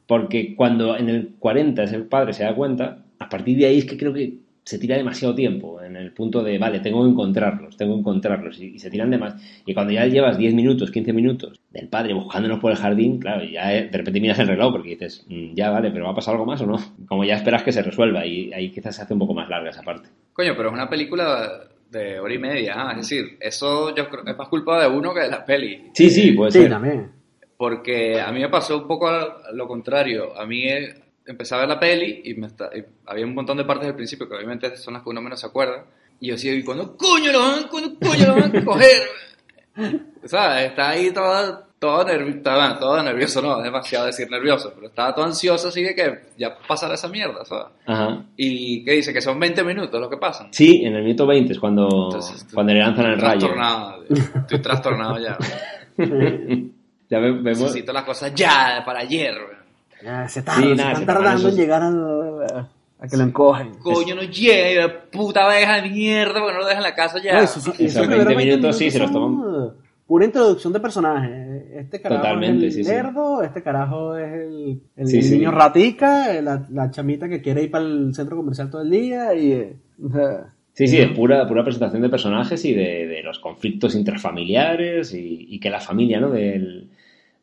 Porque cuando en el 40 es el padre se da cuenta, a partir de ahí es que creo que se tira demasiado tiempo en el punto de, vale, tengo que encontrarlos, tengo que encontrarlos, y, y se tiran de más. Y cuando ya llevas 10 minutos, 15 minutos del padre buscándonos por el jardín, claro, ya eh, de repente miras el reloj porque dices, "Mm, ya vale, pero ¿va a pasar algo más o no? Como ya esperas que se resuelva y ahí quizás se hace un poco más larga esa parte. Coño, pero es una película de hora y media, ah, es decir, eso yo creo que es más culpa de uno que de la peli. Sí, sí, puede Sí, ser. también. Porque a mí me pasó un poco a- lo contrario. A mí eh, empecé a ver la peli y, me está- y había un montón de partes del principio que obviamente son las que uno menos se acuerda. Y yo decía, ¿y cuándo coño lo van, cuándo coño lo van a coger? ¿Sabes? Está ahí todo, todo, nervi- estaba todo nervioso, no, demasiado decir nervioso, pero estaba todo ansioso así de que ya pasara esa mierda, ¿sabes? Ajá. Y que dice que son 20 minutos lo que pasan. Sí, en el minuto 20 es cuando, Entonces, cuando le lanzan el rayo. Trastornado, estoy trastornado ya. Ya ve- vemos... Necesito las cosas ya, para ayer. Ya, se tardan, Sí, se nada, están se tardan tardando en llegar a, a que lo encogen. Coño, no llega, puta abeja de mierda, porque no lo dejan en la casa ya. No, Esos esos 20 primeros minutos sí se los toman. Pura introducción de personajes. Este carajo Totalmente, es el sí, sí. lerdo, este carajo es el, el Sí, sí. niño ratica, eh, la, la chamita que quiere ir para el centro comercial todo el día y... eh, o sea, Sí, sí, es pura, pura presentación de personajes y de, de los conflictos intrafamiliares y, y que la familia, ¿no? Del-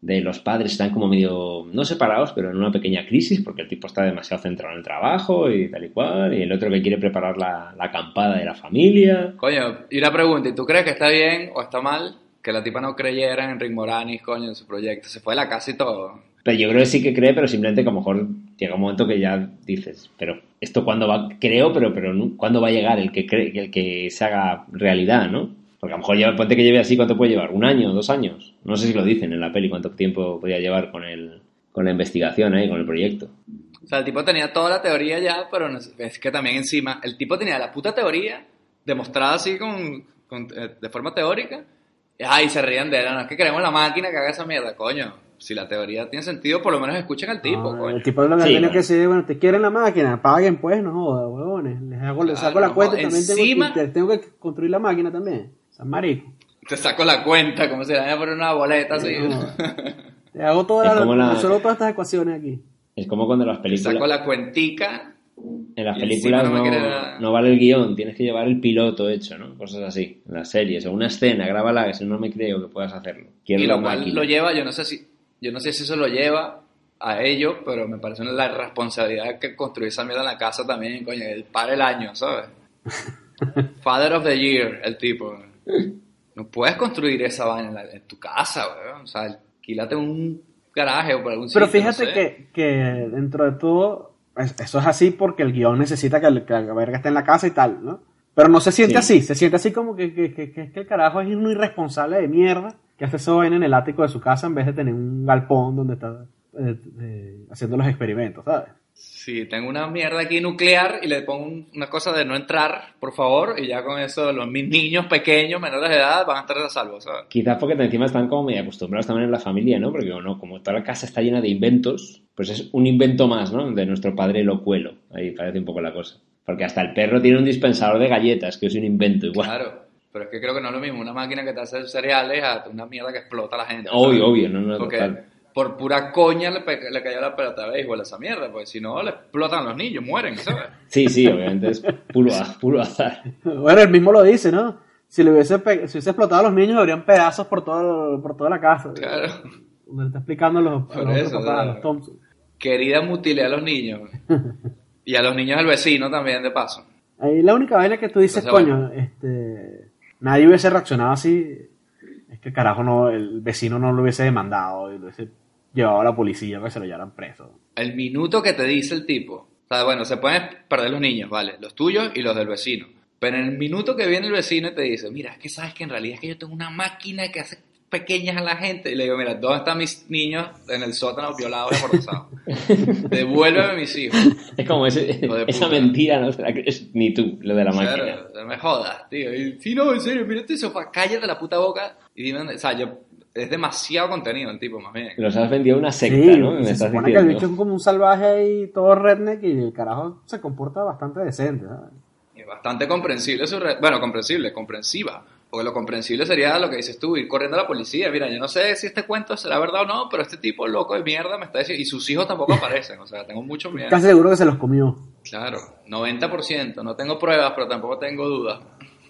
de los padres están como medio, no separados, pero en una pequeña crisis porque el tipo está demasiado centrado en el trabajo y tal y cual, y el otro que quiere preparar la, la acampada de la familia. Coño, y una pregunta, ¿y tú crees que está bien o está mal que la tipa no creyera en Rick Moranis, coño, en su proyecto? Se fue de la casa y todo. Pero yo creo que sí que cree, pero simplemente que a lo mejor llega un momento que ya dices, pero esto cuándo va, creo, pero, pero cuándo va a llegar el que cree, el que se haga realidad, ¿no? Porque a lo mejor lleva, ponte que lleve así, ¿cuánto puede llevar? ¿Un año? ¿Dos años? No sé si lo dicen en la peli, cuánto tiempo podía llevar con el, con la investigación ahí, con el proyecto. O sea, el tipo tenía toda la teoría ya, pero no es que también encima, el tipo tenía la puta teoría demostrada así con, con- eh, de forma teórica. Y, ay, se rían de él, no es que queremos la máquina que haga esa mierda, coño. Si la teoría tiene sentido, por lo menos escuchen al tipo, no, coño. el tipo lo que Sí, tenía bueno. que decir, bueno, te quieren la máquina, paguen pues, no joda, huevones. Les, hago, les Claro, saco la no cuenta y también tengo, que- tengo que construir la máquina también. San marico. Te saco la cuenta, como si vayan a poner una boleta así. No. Te hago todas las, la- resuelvo todas estas ecuaciones aquí. Es como cuando las Te películas... saco la cuentica. En las películas no no, vale el guion, tienes que llevar el piloto hecho, ¿no? Cosas así. En las series, o una escena, grábala, que si no no me creo que puedas hacerlo. Quiero y la lo cual máquina. lo lleva, yo no sé si, yo no sé si eso lo lleva a ellos, pero me parece la responsabilidad que construir esa mierda en la casa también, coño, el par el año, ¿sabes? Father of the Year, el tipo. No puedes construir esa vaina en, la- en tu casa, weón. O sea, alquílate un garaje o por algún Pero sitio, no fíjate sé. que, que dentro de todo, es- eso es así porque el guion necesita que, el- que la verga esté en la casa y tal, ¿no? Pero no se siente Sí. así, se siente así como que, que, que, que- que el carajo es un irresponsable de mierda que hace eso vaina en el ático de su casa en vez de tener un galpón donde está eh, eh, haciendo los experimentos, ¿sabes? Sí, tengo una mierda aquí nuclear y le pongo un- una cosa de no entrar, por favor, y ya con eso los mis niños pequeños, menores de edad, van a estar a salvo, ¿sabes? Quizás porque encima están como medio acostumbrados también en la familia, ¿no? Porque no, como toda la casa está llena de inventos, pues es un invento más, ¿no? De nuestro padre Locuelo. Ahí parece un poco la cosa. Porque hasta el perro tiene un dispensador de galletas, que es un invento igual. Claro, pero es que creo que no es lo mismo una máquina que te hace cereales a una mierda que explota a la gente. Obvio, ¿sabes? obvio, no, no, Porque total. Por pura coña le, le cayó la pelota de béisbol a esa mierda, porque si no le explotan los niños, mueren, ¿sabes? Sí, sí, obviamente es puro, puro azar. Bueno, él mismo lo dice, ¿no? Si le hubiese, si hubiese explotado a los niños, habrían pedazos por, todo, por toda la casa. Claro. Donde le está explicando a los, Por los otros eso, papás, a ¿no? los Thompson. Querida mutilé a los niños. Y a los niños del vecino también, de paso. Ahí la única vaina que tú dices, Entonces, coño, este, nadie hubiese reaccionado así, es que carajo no, el vecino no lo hubiese demandado y lo hubiese llevado a la policía para que se lo llevaran preso. El minuto que te dice el tipo, o sea, bueno, se pueden perder los niños, ¿vale? Los tuyos y los del vecino. Pero en el minuto que viene el vecino y te dice, mira, es que sabes que en realidad es que yo tengo una máquina que hace pequeñas a la gente. Y le digo, mira, ¿dónde están mis niños en el sótano violados y abortados? Devuélveme mis hijos. Es como ese- esa mentira, no es ni tú, lo de la máquina. Claro, no me jodas, tío. Y, sí, no, en serio, mira este sofá, cállate la puta boca y dime dónde. O sea, yo, es demasiado contenido el tipo, más bien. Los has vendido a una secta, Sí, ¿no? y Me se estás supone que el bicho es como un salvaje ahí, todo redneck, y el carajo se comporta bastante decente, ¿sabes? Y bastante comprensible su re- Bueno, comprensible, comprensiva. Porque lo comprensible sería lo que dices tú, ir corriendo a la policía. Mira, yo no sé si este cuento será verdad o no, pero este tipo loco de mierda me está diciendo. Y sus hijos tampoco aparecen, o sea, tengo mucho miedo. Casi seguro que se los comió. Claro, 90%. No tengo pruebas, pero tampoco tengo dudas.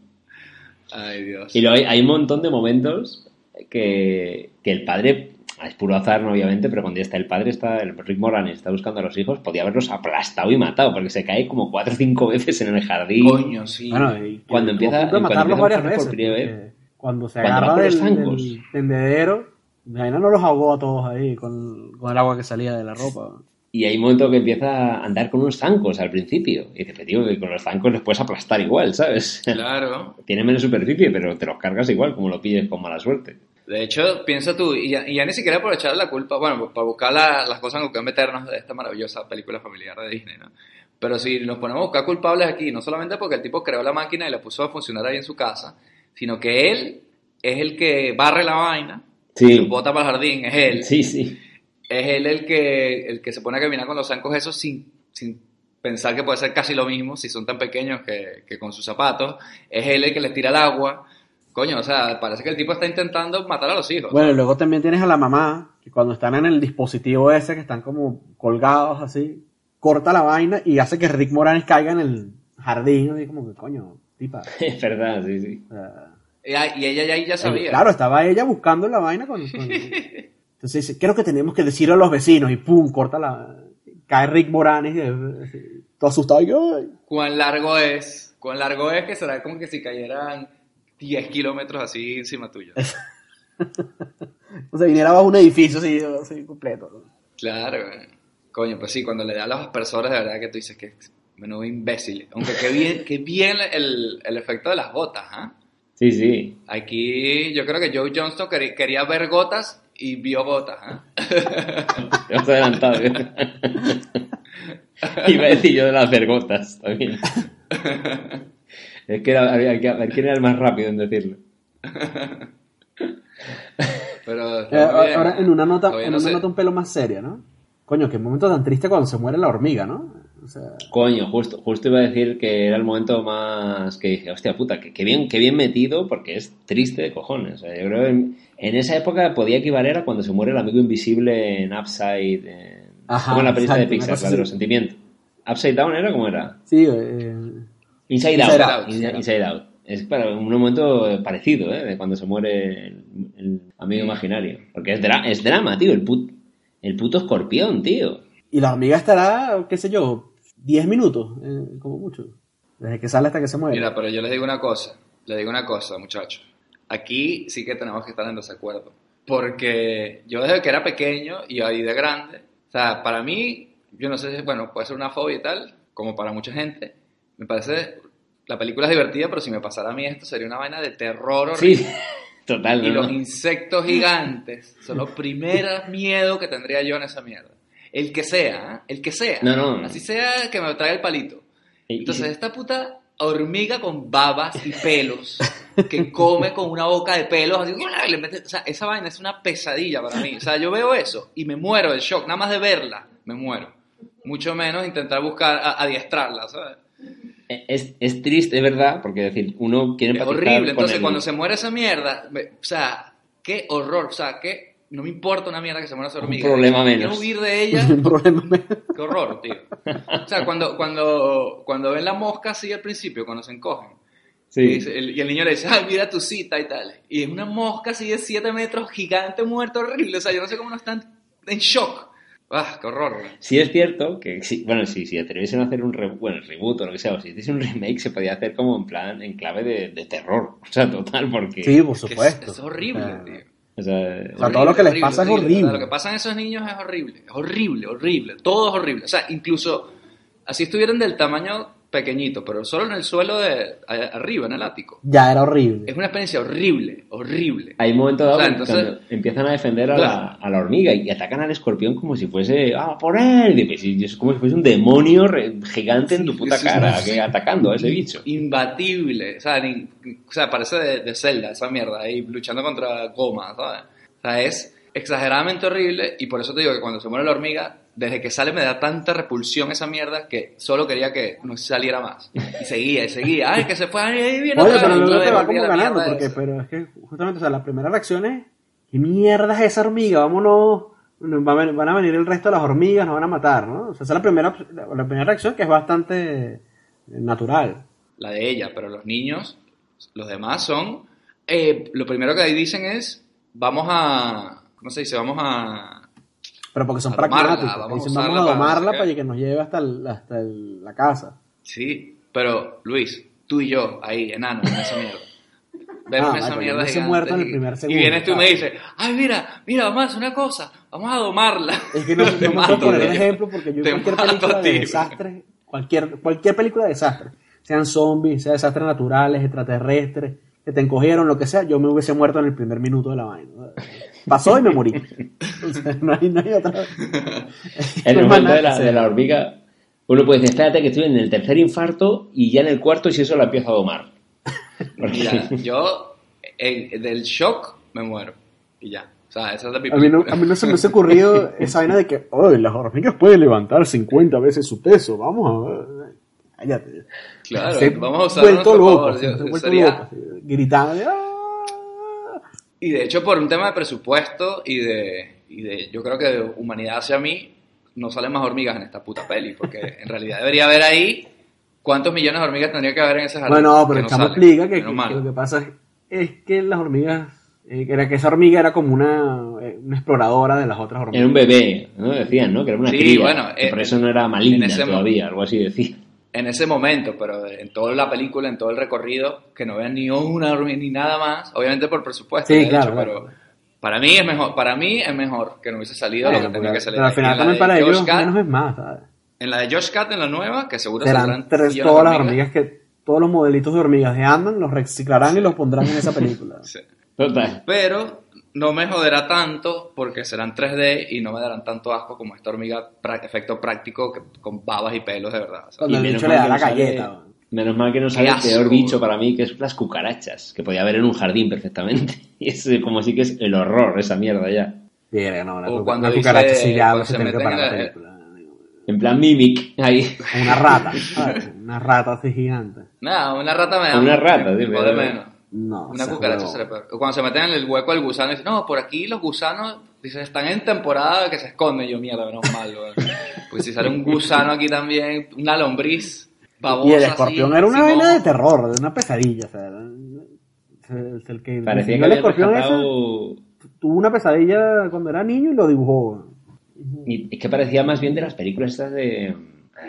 Ay, Dios. Y luego hay, hay un montón de momentos que, que el padre, es puro azar, ¿no? obviamente, pero cuando ya está el padre, está el Rick Moranis, está buscando a los hijos, podía haberlos aplastado y matado, porque se cae como cuatro o cinco veces en el jardín. Coño, sí. Bueno, y Cuando empieza- de cuando matarlos empieza a varias veces. por primera vez. porque Cuando se Cuando agarra los del, del tendedero, Jaina no los ahogó a todos ahí con, con el agua que salía de la ropa. Y hay un momento que empieza a andar con unos zancos al principio. Y dice, "Pero, tío, que con los zancos les puedes aplastar igual, ¿sabes? Claro. Tienen menos superficie, pero te los cargas igual, como lo pilles con mala suerte. De hecho, piensa tú, y ya, y ya ni siquiera por echarle la culpa, bueno, para buscar la- las cosas en que meternos de esta maravillosa película familiar de Disney, ¿no? Pero si nos ponemos a buscar culpables aquí, no solamente porque el tipo creó la máquina y la puso a funcionar ahí en su casa, sino que él es el que barre la vaina, Sí. bota para el jardín, es él. Sí, sí. Es él el que, el que se pone a caminar con los zancos esos sin, sin pensar que puede ser casi lo mismo si son tan pequeños que, que con sus zapatos. Es él el que les tira el agua. Coño, o sea, parece que el tipo está intentando matar a los hijos. Bueno, y luego también tienes a la mamá, que cuando están en el dispositivo ese, que están como colgados así, corta la vaina y hace que Rick Moranis caiga en el jardín, así como que, coño, tipa. Es verdad, sí, sí. o sea, Y, y ella ya, ya sabía. Claro, estaba ella buscando la vaina con... con- Entonces dice, creo que tenemos que decirlo a los vecinos y pum, corta la... Cae Rick Moranis, eh, así, todo asustado. y, "Ay". ¿Cuán largo es? ¿Cuán largo es que será como que si cayeran 10 kilómetros así encima tuyo? O sea, viniera bajo un edificio así, así completo. ¿no? Claro, coño, pues sí, cuando le da a los aspersores, de verdad que tú dices que menudo imbécil. Aunque qué bien, qué bien el, el efecto de las gotas, ¿ah? Sí, sí. Aquí yo creo que Joe Johnston quería, quería ver gotas y vio gotas, ¿ah? Te has adelantado. ¿eh? Iba a decir yo de las vergotas también. Es que era, había que ver quién era el más rápido en decirlo. Pero Eh, ahora, ¿eh? en una nota, en no una sé. nota un pelo más seria, ¿no? Coño, qué momento tan triste cuando se muere la hormiga, ¿no? O sea, Coño, justo, justo iba a decir que era el momento más que dije, hostia puta, que, que bien, que bien metido porque es triste de cojones. O sea, yo creo que en, en esa época podía equivaler a cuando se muere el amigo invisible en Upside, en- Ajá, como en la película de Pixar, la de los sentimientos. Upside Down era como era. sí, eh, Inside, Inside Out. Out, Inside, Inside Out. Es para un momento parecido, ¿eh? De cuando se muere el, el amigo imaginario. Porque es, dra- es drama, tío. El, put- el puto escorpión, tío. y la hormiga estará, qué sé yo, 10 minutos, eh, como mucho. Desde que sale hasta que se muere. Mira, pero yo les digo una cosa, les digo una cosa, muchachos. Aquí sí que tenemos que estar en desacuerdo. Porque yo desde que era pequeño y ahí de grande, o sea, para mí, yo no sé si, bueno, puede ser una fobia y tal, como para mucha gente, me parece, la película es divertida, pero si me pasara a mí esto sería una vaina de terror horrible. Sí, total. Y ¿no? los insectos gigantes son los primeros miedos que tendría yo en esa mierda. El que sea, ¿eh? el que sea. No, no. Así sea que me traiga el palito. Entonces, esta puta hormiga con babas y pelos, que come con una boca de pelos, así, le mete- o sea, esa vaina es una pesadilla para mí. O sea, yo veo eso y me muero del shock, nada más de verla, me muero. Mucho menos intentar buscar, a- adiestrarla, ¿sabes? Es, es triste, es verdad, porque decir, uno quiere Es horrible. con Entonces, el- cuando se muere esa mierda, me- o sea, qué horror, o sea, que no me importa una mierda que se muera esa Un hormiga. problema Quiero menos. huir de ella, Un problema menos. qué horror, tío. O sea, cuando, cuando, cuando ven la mosca así al principio, cuando se encogen, Sí. y, dice- el, y el niño le dice, ay, mira tu cita y tal. Y es una mosca así de 7 metros, gigante, muerta, horrible. O sea, yo no sé cómo no están en shock. ¡Ah, qué horror! Sí es cierto que, sí, bueno, sí, si atreviesen a hacer un re- bueno, reboot o lo que sea, o si hiciese un remake, se podía hacer como en plan, en clave de, de terror. O sea, total, porque... Sí, por es- supuesto. Es, horrible, O sea, tío. O sea, O sea, todo lo que les pasa es horrible. O sea, lo que pasa esos niños es horrible. Es horrible, horrible. Todo es horrible. O sea, incluso así estuvieran del tamaño pequeñito, pero solo en el suelo de arriba, en el ático. Ya era horrible. Es una experiencia horrible, horrible. hay un momento dado O sea, que entonces- cuando empiezan a defender a, la, Claro. a la hormiga y atacan al escorpión como si fuese, ah, por él. Y pues, y es como si fuese un demonio re- gigante en tu puta Sí, sí, cara, sí. que, atacando a ese bicho. Imbatible. O sea, ni- o sea parece de, de Zelda, esa mierda, ahí luchando contra Goma, ¿sabes? O sea, es exageradamente horrible y por eso te digo que cuando se muere la hormiga, desde que sale me da tanta repulsión esa mierda que solo quería que no saliera más. Y seguía, y seguía. ¡Ay, que se fue! ¡Ay, viene Oye, otra pero luego te va como ganando, porque, pero es que justamente, o sea, la primera reacción es, ¿qué mierda es esa hormiga? Vámonos, van a venir el resto de las hormigas, nos van a matar, ¿no? O sea, esa es la primera, la la primera reacción que es bastante eh, natural. La de ella, pero los niños, los demás son... eh, lo primero que ahí dicen es, vamos a... ¿Cómo se dice? Vamos a... Pero porque son pragmáticos. vamos Dicen, vamos a domarla para qué". que nos lleve hasta, el- hasta el- la casa. Sí, pero Luis, tú y yo, ahí, enanos, en esa mierda. Vemos Ah, esa vale, mierda gigante muerto en el y- primer Y segundo, vienes tú y me claro. dices, ay, mira, mira, vamos a hacer una cosa, vamos a domarla. Es que no, no me puedo poner un ejemplo porque yo cualquier película de desastre, cualquier, cualquier película de desastre, sean zombies, sea desastres naturales, extraterrestres, que te encogieron, lo que sea, yo me hubiese muerto en el primer minuto de la vaina. Pasó y me morí. O sea, no hay, no hay otra. En el momento de la, de la hormiga, uno puede decir, espérate que estoy en el tercer infarto y ya en el cuarto si eso la empiezo a domar. Porque- Mira, yo en- del shock me muero. Y ya. O sea, esa es la mi A mí, no, a mí no se me hubiese ocurrido esa vaina de que, oh, las hormigas pueden levantar 50 veces su peso, vamos a ver. Cállate. Claro, Se ha vamos a usar nuestro loco, favor. ha Yo- sería- loco, gritando. "Ah". Y de hecho, por un tema de presupuesto y de, y de yo creo que de humanidad hacia mí, no salen más hormigas en esta puta peli, porque en realidad debería haber ahí cuántos millones de hormigas tendría que haber en ese jardín. Bueno, pero que el no chamo explica que, que- que lo que pasa es, es que las hormigas, eh, que, era, que esa hormiga era como una, eh, una exploradora de las otras hormigas. Era un bebé, ¿no? Decían, ¿no? Que era una Sí, cría. bueno, que eh, por eso no era maligna todavía, algo así decía. En ese momento, pero en toda la película, en todo el recorrido, que no vean ni una hormiga ni nada más, obviamente por presupuesto, Sí, de claro, hecho, claro. pero para mí es mejor, para mí es mejor que no hubiese salido Bueno, lo que tenía que salir. pero al final también para Josh ellos menos es más, ¿sabes? En la de Josh Cat, en la nueva, que seguro Serán saldrán tres, todas las hormigas que, todos los modelitos de hormigas de Ant-Man los reciclarán y los pondrán en esa película. Sí. Total. Pero no me joderá tanto porque serán 3D y no me darán tanto asco como esta hormiga pra- efecto práctico que- con babas y pelos de verdad. ¿sabes? Cuando el menos bicho mal le da que la no galleta. ¿no? Menos mal que no sale el peor bicho para mí, que es las cucarachas, que podía haber en un jardín perfectamente. Y es como si que es el horror, esa mierda ya. Verga, no, una, O cu- cuando una dice- cucaracha sí ya cuando se se meten la en la- película. En plan Mimic, ahí. Una rata, ¿sabes? Una rata así gigante. Nada, una rata me da Una rata, me sí, menos. No, Una cucaracha se le pega. Cuando se meten en el hueco del gusano y dicen, no, por aquí los gusanos, dicen, están en temporada que se esconden. Y yo, mierda, menos mal, güey. Pues si sale un gusano aquí también, una lombriz, babosa Y el así, escorpión era una vaina de terror, de una pesadilla. O sea, era- el, el que Parecía que el había escorpión ese rescatado... tuvo una pesadilla cuando era niño y lo dibujó. Y es que parecía más bien de las películas estas de...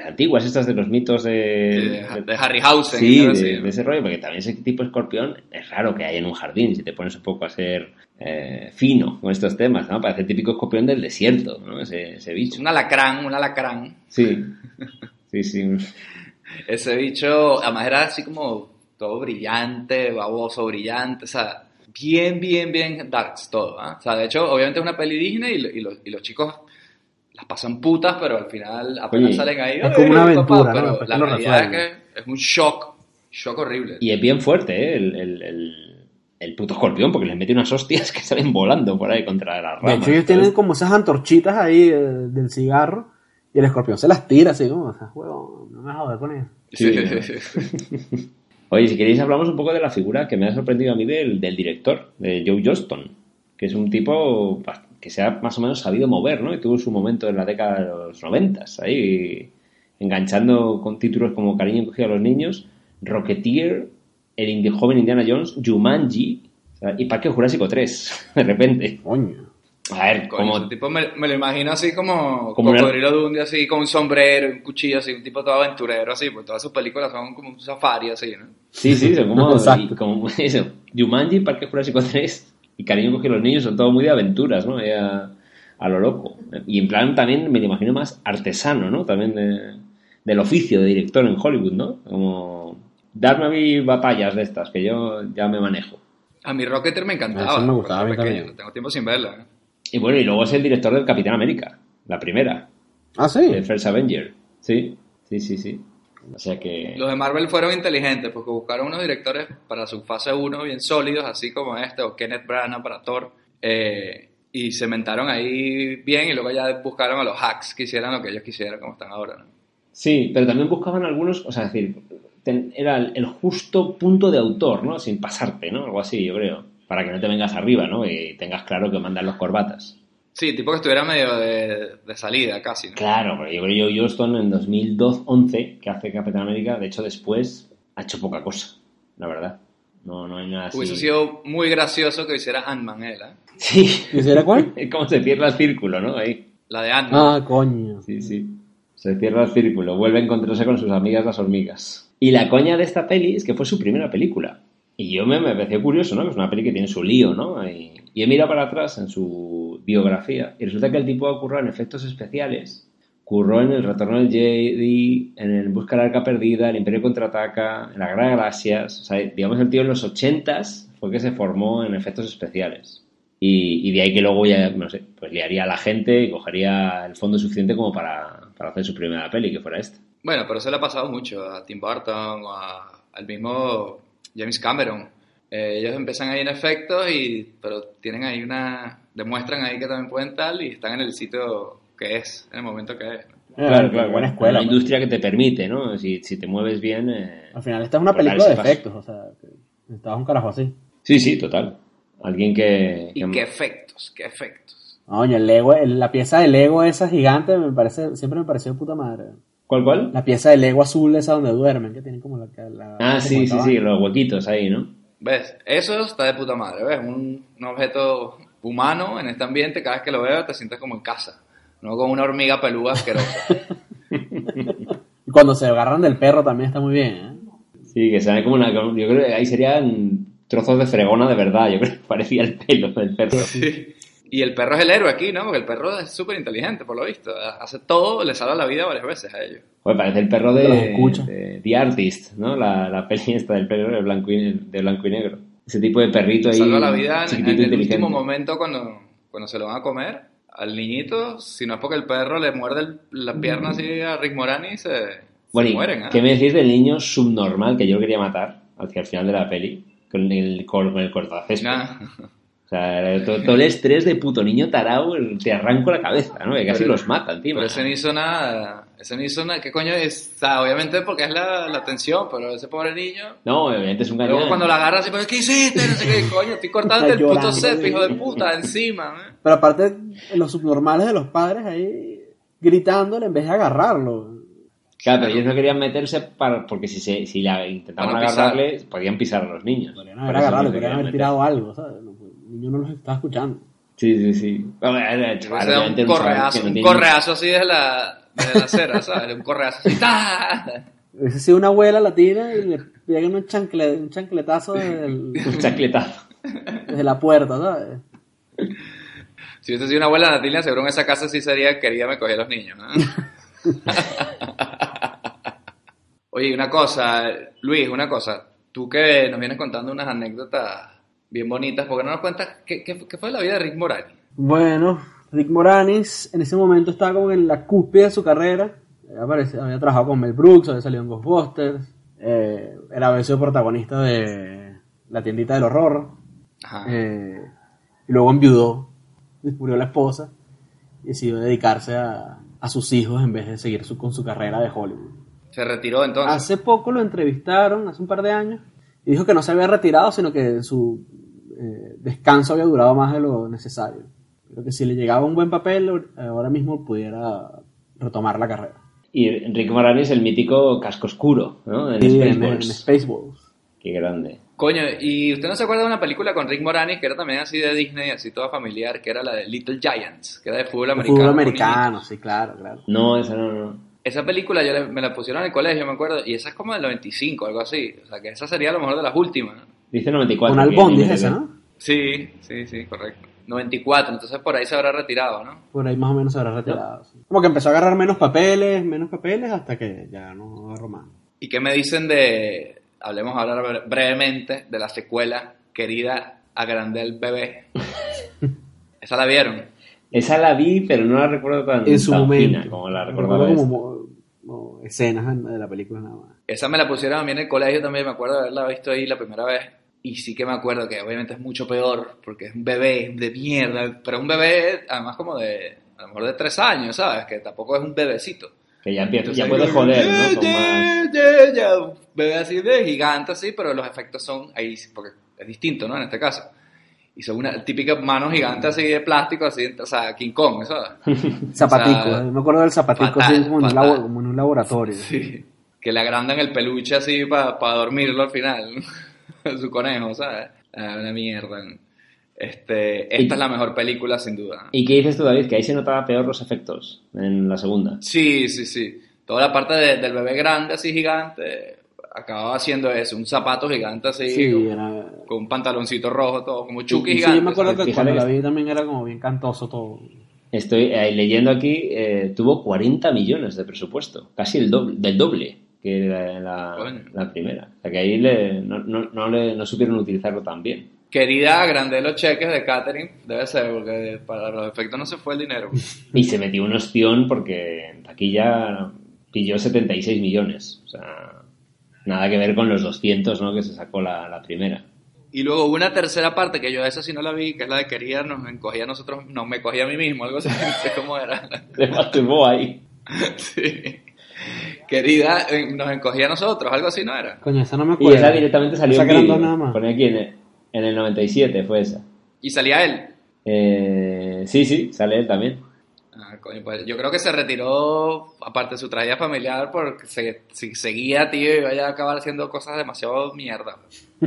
Antiguas, estas de los mitos de... De, de Harryhausen. Sí, de, así. de ese rollo, porque también ese tipo de escorpión es raro que haya en un jardín, si te pones un poco a ser eh, fino con estos temas, ¿no? Parece el típico escorpión del desierto, ¿no? Ese, ese bicho. Un alacrán, un alacrán. Sí, sí, sí. Ese bicho, además era así como todo brillante, baboso, brillante, o sea, bien, bien, bien darks todo, ¿ah? O sea, de hecho, obviamente es una peli Disney y, lo- y los, y los chicos las pasan putas, pero al final apenas Oye, salen ahí. es "Ay, como una papá", aventura, ¿no? Pero la realidad es que es un shock, shock horrible. Y es bien fuerte, ¿eh? El, el, el, el puto escorpión, porque les mete unas hostias que salen volando por ahí contra las De ramas. hecho, ellos tienen como esas antorchitas ahí eh, del cigarro y el escorpión se las tira así como, o sea, huevo, no me jodas con eso. Sí, Oye, si queréis hablamos un poco de la figura que me ha sorprendido a mí del, del director, de Joe Johnston, que es un tipo que se ha más o menos sabido mover, ¿no? Y tuvo su momento en la década de los noventas, ahí enganchando con títulos como Cariño encogido a los niños, Rocketeer, el indi- joven Indiana Jones, Jumanji y Parque Jurásico 3, de repente. Coño. A ver, Coño, como ese tipo me, me lo imagino así como, Como una- cocodrilo Dundee, así con un sombrero, un cuchillo, así, un tipo todo aventurero, así, porque todas sus películas son como un safari, así, ¿no? Sí, sí, son como, Exacto. y como eso. Jumanji, Parque Jurásico 3 y Cariño cogió los niños son todo muy de aventuras, ¿no? A, a lo loco. Y en plan también me lo imagino más artesano, ¿no? También de- del oficio de director en Hollywood, ¿no? Como darme a mí batallas de estas, que yo ya me manejo. A mi Rocketer me encantaba. Eso me gustaba a mí también. Tengo tiempo sin verla. ¿eh? Y bueno, y luego es el director del Capitán América, la primera, Ah, sí. el First Avenger. Sí, sí, sí, sí. O sea que... Los de Marvel fueron inteligentes porque buscaron unos directores para su fase 1 bien sólidos, así como este, o Kenneth Branagh para Thor, eh, y se mentaron ahí bien y luego ya buscaron a los hacks que hicieran lo que ellos quisieran, como están ahora. ¿no? Sí, pero también buscaban algunos, o sea, es decir, ten- era el, el justo punto de autor, ¿no? Sin pasarte, ¿no? Algo así, yo creo. Para que no te vengas arriba, ¿no? Y tengas claro que mandan los corbatas. Sí, tipo que estuviera medio de, de salida casi. ¿no? Claro, pero yo creo que Johnston en 2012-11, que hace Capitán América, de hecho después ha hecho poca cosa, la verdad. No, no hay nada así. Hubiese sido muy gracioso que hiciera Ant-Man él, ¿eh? Sí, ¿Y ese era cuál? es como se cierra el círculo, ¿no? Ahí. La de Ant-Man. Ah, coño. Sí, sí. Se cierra el círculo, vuelve a encontrarse con sus amigas las hormigas. Y la coña de esta peli es que fue su primera película. Y yo me, me pareció curioso, ¿no? Es una peli que tiene su lío, ¿no? Y, y he mirado para atrás en su biografía y resulta que el tipo ha currado en efectos especiales. Curró en El Retorno del Jedi, en El Busca del Arca Perdida, El Imperio Contraataca, en La Guerra de Galaxias. O sea, digamos, el tío en los 80s fue que se formó en efectos especiales. Y, y de ahí que luego ya, no sé, pues liaría a la gente y cogería el fondo suficiente como para, para hacer su primera peli, que fuera esta. Bueno, pero eso le ha pasado mucho a Tim Burton a- al mismo James Cameron. Eh, ellos empiezan ahí en efectos, y, pero tienen ahí una... Demuestran ahí que también pueden tal y están en el sitio que es, en el momento que es. ¿no? Eh, Buena escuela. Una pues. industria que te permite, ¿no? Si, si te mueves bien... eh, Al final, esta es una Pues película de efectos, o sea, que necesitabas un carajo así. Sí, sí, total. Alguien que... Y que- qué efectos, qué efectos. Coño, el Lego, el- la pieza de Lego esa gigante me parece, siempre me pareció de puta madre. ¿Cuál, cuál? La pieza de Lego azul esa donde duermen, que tienen como la... la Ah, sí, sí, sí, los huequitos ahí, ¿no? ¿Ves? Eso está de puta madre, ¿ves? Un, un objeto humano en este ambiente, cada vez que lo veo te sientes como en casa. No como una hormiga peluda asquerosa. Y cuando se agarran del perro también está muy bien, ¿eh? Sí, que sale como una... Yo creo que ahí serían trozos de fregona de verdad. Yo creo que parecía el pelo del perro. Sí. Y el perro es el héroe aquí, ¿no? Porque el perro es súper inteligente, por lo visto. Hace todo, le salva la vida varias veces a ellos. Joder, parece el perro de, de The Artist, ¿no? La, la peli esta del perro de blanco, y, de blanco y negro. Ese tipo de perrito ahí. salva la vida en, en el último momento cuando, cuando se lo van a comer. Al niñito, si no es porque el perro le muerde el- la pierna así a Rick Moranis, se, se Bueno, ¿y mueren, ¿eh? ¿qué me decís del niño subnormal que yo quería matar hacia el final de la peli? Con el, con el cortacésped. Nah. O sea, todo, todo el estrés de puto niño tarao te arranco la cabeza, ¿no? Que casi Pero- los mata encima. Pero hizo nada. Ese no hizo nada. ¿Qué coño es? O sea, obviamente porque es la, la tensión, pero ese pobre niño. No, obviamente es un Luego gañán. cuando la agarras y pues, ¿qué hiciste? No sé qué, coño, estoy cortándote el puto set, hijo de puta, encima, ¿eh? Pero aparte, los subnormales de los padres ahí gritándole en vez de agarrarlo. Claro, pero ellos no querían meterse para, porque si, se, si la intentaban pisar. agarrarle, podían pisar a los niños. Podrían haber eso se podrían haber tirado algo, ¿sabes? No, niño no los estaba escuchando. Sí, sí, sí. Chaval, Se da obviamente un correazo, no un tiene- correazo así desde la, desde la acera, ¿sabes? Un correazo así. ¡ta! Hubiese sido una abuela latina y le pegan un, chancle, un chancletazo desde, el- Un chacletazo. desde la puerta, ¿sabes? Si hubiese sido una abuela latina, seguro en esa casa sí sería quería me cogía a los niños. ¿eh? Oye, una cosa, Luis, una cosa. Tú que nos vienes contando unas anécdotas bien bonitas, ¿por qué no nos cuentas qué, qué- qué fue la vida de Rick Moranis? Bueno, Rick Moranis en ese momento estaba como en la cúspide de su carrera. Había, trabajado con Mel Brooks, había salido en Ghostbusters. eh, era sido protagonista de La tiendita del horror. Ajá. eh, y luego enviudó, murió la esposa y decidió dedicarse a, a sus hijos en vez de seguir su- con su carrera de Hollywood. Se retiró entonces. Hace poco lo entrevistaron, hace un par de años, y dijo que no se había retirado, sino que su eh, descanso había durado más de lo necesario. Pero que si le llegaba un buen papel, ahora mismo pudiera retomar la carrera. Y Enrique Moranis, el mítico casco oscuro, ¿no? En Sí, en, en Spaceballs. Qué grande. Coño, ¿y usted no se acuerda de una película con Rick Moranis que era también así de Disney, así toda familiar, que era la de Little Giants, que era de fútbol americano? Fútbol americano, sí, claro, claro. No, esa no, no. Esa película yo le- me la pusieron en el colegio, me acuerdo, y esa es como del 95, algo así. O sea, que esa sería a lo mejor de las últimas. Dice 94. Con Albón, dice esa, ¿no? Sí, sí, sí, correcto. 94, entonces por ahí se habrá retirado, ¿no? Por ahí más o menos se habrá retirado. sí. Como que empezó a agarrar menos papeles, menos papeles, hasta que ya no agarró más. ¿Y qué me dicen de, hablemos ahora bre- brevemente, de la secuela querida Agrandé el bebé? ¿Esa la vieron? Esa la vi, pero no la recuerdo tan, En su tan momento. fina como la Recuerdo recordaba como, escenas de la película nada más. Esa me la pusieron a mí en el colegio también, me acuerdo de haberla visto ahí la primera vez. Y sí que me acuerdo que obviamente es mucho peor, porque es un bebé de mierda, pero es un bebé además como de, a lo mejor de tres años, ¿sabes? Que tampoco es un bebecito. Que ya, empieza, ya puede joder, ¿no? Con ya, más... ya, ya, un bebé así de gigante, así, pero los efectos son ahí, porque es distinto, ¿no? En este caso. Y son una típica mano gigante así de plástico, así, o sea, King Kong, ¿sabes? Zapatico, O sea, eh, me acuerdo del zapatico fatal, así como en, labo- como en un laboratorio. Sí. Que le agrandan el peluche así para dormirlo al final. Su conejo, ¿sabes? Ah, una mierda. Este, esta Y- es la mejor película, sin duda. ¿Y qué dices tú, David? Que ahí se notaba peor los efectos en la segunda. Sí, sí, sí. Toda la parte de- del bebé grande, así gigante, acababa haciendo eso. Un zapato gigante así, Sí, con, era... con un pantalóncito rojo, todo, como Chucky sí, gigante. yo me acuerdo ¿sabes? que Fíjate cuando la que- vi también era como bien cantoso todo. Estoy eh, leyendo aquí, eh, tuvo 40 millones de presupuesto, casi el doble, del doble que la, la- Coño. la primera. O sea que ahí le- no, no, no le- no supieron utilizarlo tan bien. Quería agrandar los cheques de catering, debe ser, porque para los efectos no se fue el dinero. Y se metió un ostión porque aquí ya pilló 76 millones. O sea, nada que ver con los 200 ¿no? que se sacó la, la primera. Y luego hubo una tercera parte que yo esa sí no la vi, que es la de quería, nos encogía a nosotros, no me cogía a mí mismo, algo así, no sé cómo era. Se masturbó ahí. Sí. Querida, eh, nos encogía a nosotros, algo así no era. Coño, esa no me Y acuerdo. esa directamente salió Esa en dos nada más. Pone aquí en el, en el 97 fue esa. Y salía él. Eh, sí, sí, sale él también. Ah, coño, pues yo creo que se retiró, aparte de su tragedia familiar, porque se, si seguía, tío, y vaya a acabar haciendo cosas demasiado mierda.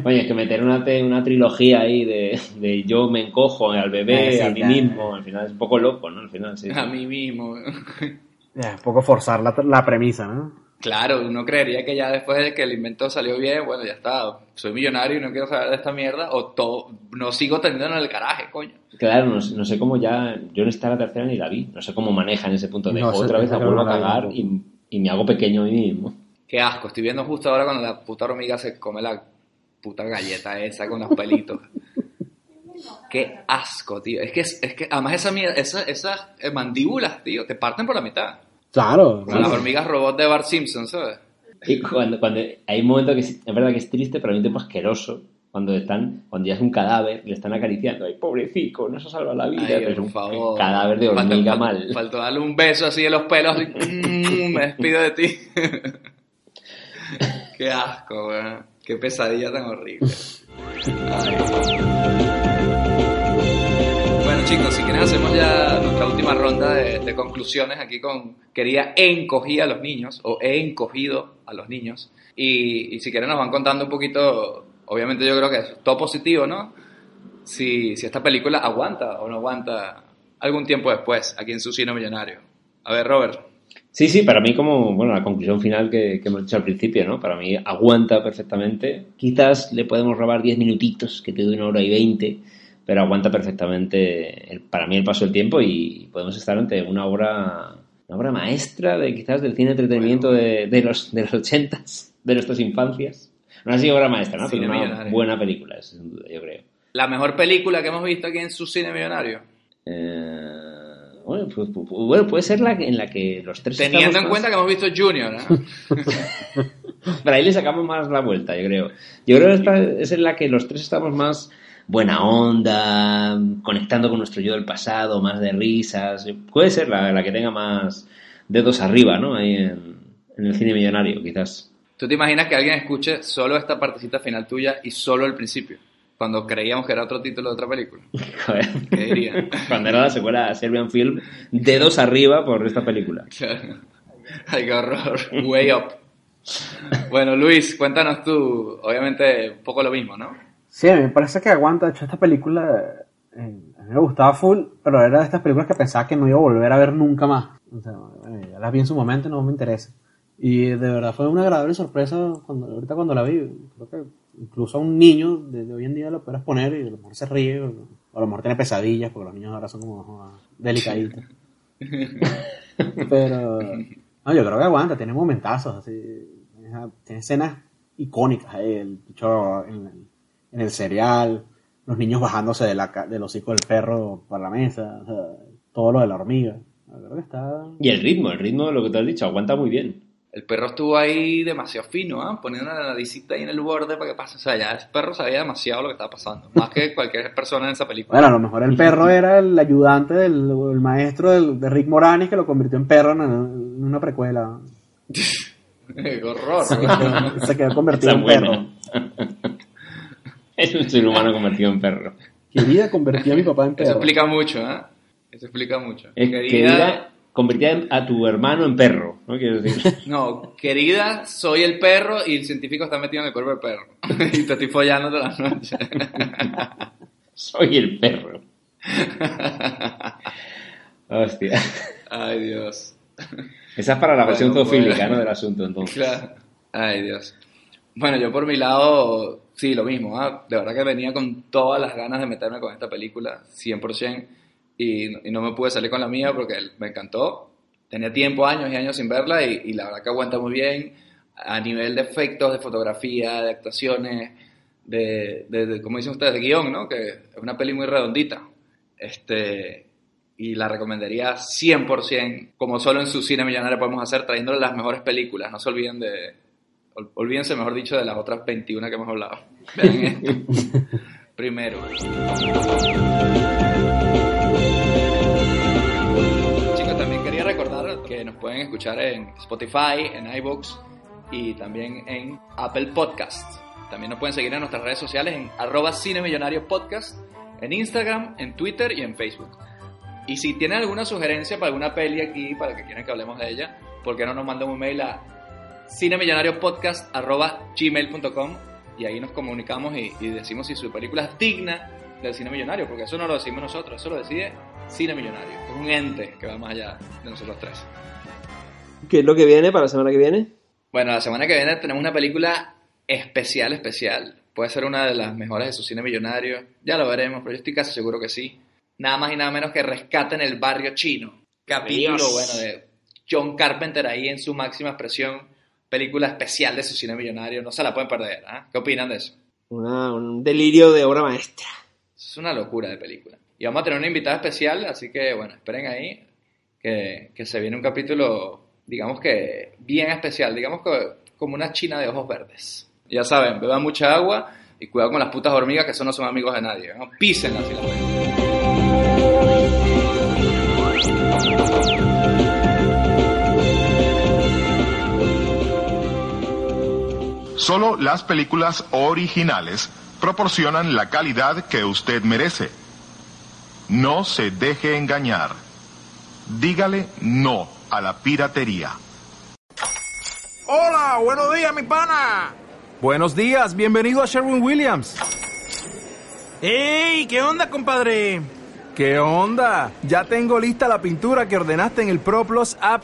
Oye, es que meter una, una trilogía ahí de, de yo me encojo al bebé, Ah, sí, a mí mismo, al final es un poco loco, ¿no? Al final, sí. sí. A mí mismo. Un poco forzar la, la premisa, ¿no? Claro, uno creería que ya después de que el invento salió bien, bueno, ya está, soy millonario y no quiero saber de esta mierda, o todo, no sigo teniendo en el garaje, coño. Claro, no, sé- no sé cómo ya. Yo no estaba la tercera ni la vi. No sé cómo manejan ese punto de No sé, otra vez la vuelvo a cagar y, y me hago pequeño a mí mismo. Qué asco, estoy viendo justo ahora cuando la puta hormiga se come la puta galleta esa con los pelitos. Qué asco, tío. Es que, es que además esa mierda, esa- esas eh, mandíbulas, tío, te parten por la mitad. Claro, las hormigas robot de Bart Simpson, ¿sabes? Y cuando, cuando hay un momento que es, es verdad que es triste, pero al mismo tiempo asqueroso. Cuando están, cuando ya es un cadáver, le están acariciando. Ay, pobrecito, no se salva la vida. Ay, pero es un favor. cadáver de hormiga falta- mal. Faltó darle un beso así de los pelos y mm, me despido de ti. Qué asco, weón. Qué pesadilla tan horrible. Ay. Chicos, si quieren hacemos ya nuestra última ronda de, de conclusiones aquí con quería encogí a los niños o he encogido a los niños y, y si quieren nos van contando un poquito, obviamente yo creo que es todo positivo, ¿no? Si, si esta película aguanta o no aguanta algún tiempo después aquí en su cine millonario. A ver, Robert. Sí, sí, para mí como, bueno, la conclusión final que, que hemos dicho al principio, ¿no? Para mí aguanta perfectamente. Quizás le podemos robar 10 minutitos, que te doy una hora y 20, pero aguanta perfectamente el- para mí el paso del tiempo y podemos estar ante una obra, una obra maestra de quizás del cine entretenimiento de, de los, de los 80s, de nuestras infancias. No ha sido obra maestra, ¿no? Cine pero una millonario. buena película, sin duda, yo creo. La mejor película que hemos visto aquí en su cine millonario. Eh, bueno, pues, bueno, puede ser la que- en la que los tres Teniendo en más- cuenta que hemos visto Junior, ¿eh? Pero ahí le sacamos más la vuelta, yo creo. Yo creo que esta es en la que los tres estamos más buena onda, conectando con nuestro yo del pasado, más de risas. Puede ser la, la que tenga más dedos arriba, ¿no? Ahí en, en el cine millonario, quizás. ¿Tú te imaginas que alguien escuche solo esta partecita final tuya y solo el principio? Cuando creíamos que era otro título de otra película. Joder. ¿Qué dirían? Cuando era la secuela a Serbian Film, dedos arriba por esta película. Claro. Ay, qué horror. Way up. Bueno, Luis, cuéntanos tú, obviamente un poco lo mismo, ¿no? Sí, a mí me parece que aguanta. De hecho, esta película eh, a mí me gustaba full, pero era de estas películas que pensaba que no iba a volver a ver nunca más. O sea, eh, ya las vi en su momento y no me interesa. Y de verdad fue una agradable sorpresa cuando, ahorita cuando la vi. Creo que incluso a un niño de, de hoy en día lo puedes poner y a lo mejor se ríe, o, o a lo mejor tiene pesadillas, porque los niños ahora son como joder, delicaditos. Pero no, yo creo que aguanta, tiene momentazos, así, tiene, escenas icónicas, eh, el bicho en, el- en el cereal, los niños bajándose de la, ca- del hocico del perro por la mesa, o sea, todo lo de la hormiga. Yo creo que está... Y el ritmo, el ritmo de lo que te has dicho, aguanta muy bien. El perro estuvo ahí demasiado fino, ¿ah? Poniendo la naricita ahí en el borde para que pase. O sea, ya el perro sabía demasiado lo que estaba pasando. Más que cualquier persona en esa película. Bueno, a lo mejor el perro era el ayudante del el maestro del- de Rick Moranis que lo convirtió en perro en, en una precuela. Qué horror. Se quedó, se quedó convertido en perro. es un ser humano convertido en perro. Querida, convertí a mi papá en Eso perro. explica mucho, ¿eh? Eso explica mucho. Es querida, convertida a tu hermano en perro, ¿no? Quiero decir. No, querida, soy el perro y el científico está metido en el cuerpo del perro. y te estoy follando toda la noche. Soy el perro. Hostia. Ay, Dios. Esa es para la versión Bueno, zoofílica. ¿no? Del asunto, entonces. Claro. Ay, Dios. Bueno, yo por mi lado, sí, lo mismo. ¿ah? De verdad que venía con todas las ganas de meterme con esta película, 100%, y, y no me pude salir con la mía porque me encantó. Tenía tiempo, años y años sin verla, y, y la verdad que aguanta muy bien a nivel de efectos, de fotografía, de actuaciones, de, de, de como dicen ustedes, de guion, ¿no? Que es una peli muy redondita. Este, y la recomendaría 100%, como solo en su cine millonario podemos hacer, trayéndole las mejores películas. No se olviden de, olvídense, mejor dicho, de las otras 21 que hemos hablado. Vean esto. Primero. Chicos, también quería recordar que nos pueden escuchar en Spotify, en iVoox y también en Apple Podcasts. También nos pueden seguir en nuestras redes sociales en arroba cinemillonario podcast, en Instagram, en Twitter y en Facebook. Y si tienen alguna sugerencia para alguna peli aquí, para que quieran que hablemos de ella, ¿por qué no nos mandan un mail a cinemillonariopodcast.gmail.com y ahí nos comunicamos y, y decimos si su película es digna del cine millonario, porque eso no lo decimos nosotros, eso lo decide Cine Millonario, es un ente que va más allá de nosotros tres. ¿Qué es lo que viene para la semana que viene? Bueno, la semana que viene tenemos una película especial, especial. Puede ser una de las mejores de su cine millonario. Ya lo veremos, pero yo estoy casi seguro que sí. Nada más y nada menos que Rescaten el Barrio Chino. Capítulo, Dios. bueno, de John Carpenter ahí en su máxima expresión. Película especial de su cine millonario. No se la pueden perder, ¿ah? ¿Qué opinan de eso? Una- un delirio de obra maestra. Es una locura de película. Y vamos a tener una invitada especial, así que, bueno, esperen ahí que, que se viene un capítulo, digamos que bien especial, digamos que como una china de ojos verdes. Ya saben, beban mucha agua y cuidado con las putas hormigas que eso no son amigos de nadie. ¿no? Písenlas si las ven. Solo las películas originales proporcionan la calidad que usted merece. No se deje engañar. Dígale no a la piratería. Hola, buenos días, mi pana. Buenos días, bienvenido a Sherwin Williams. ¡Ey! ¿Qué onda, compadre? ¿Qué onda? Ya tengo lista la pintura que ordenaste en el ProPlus app.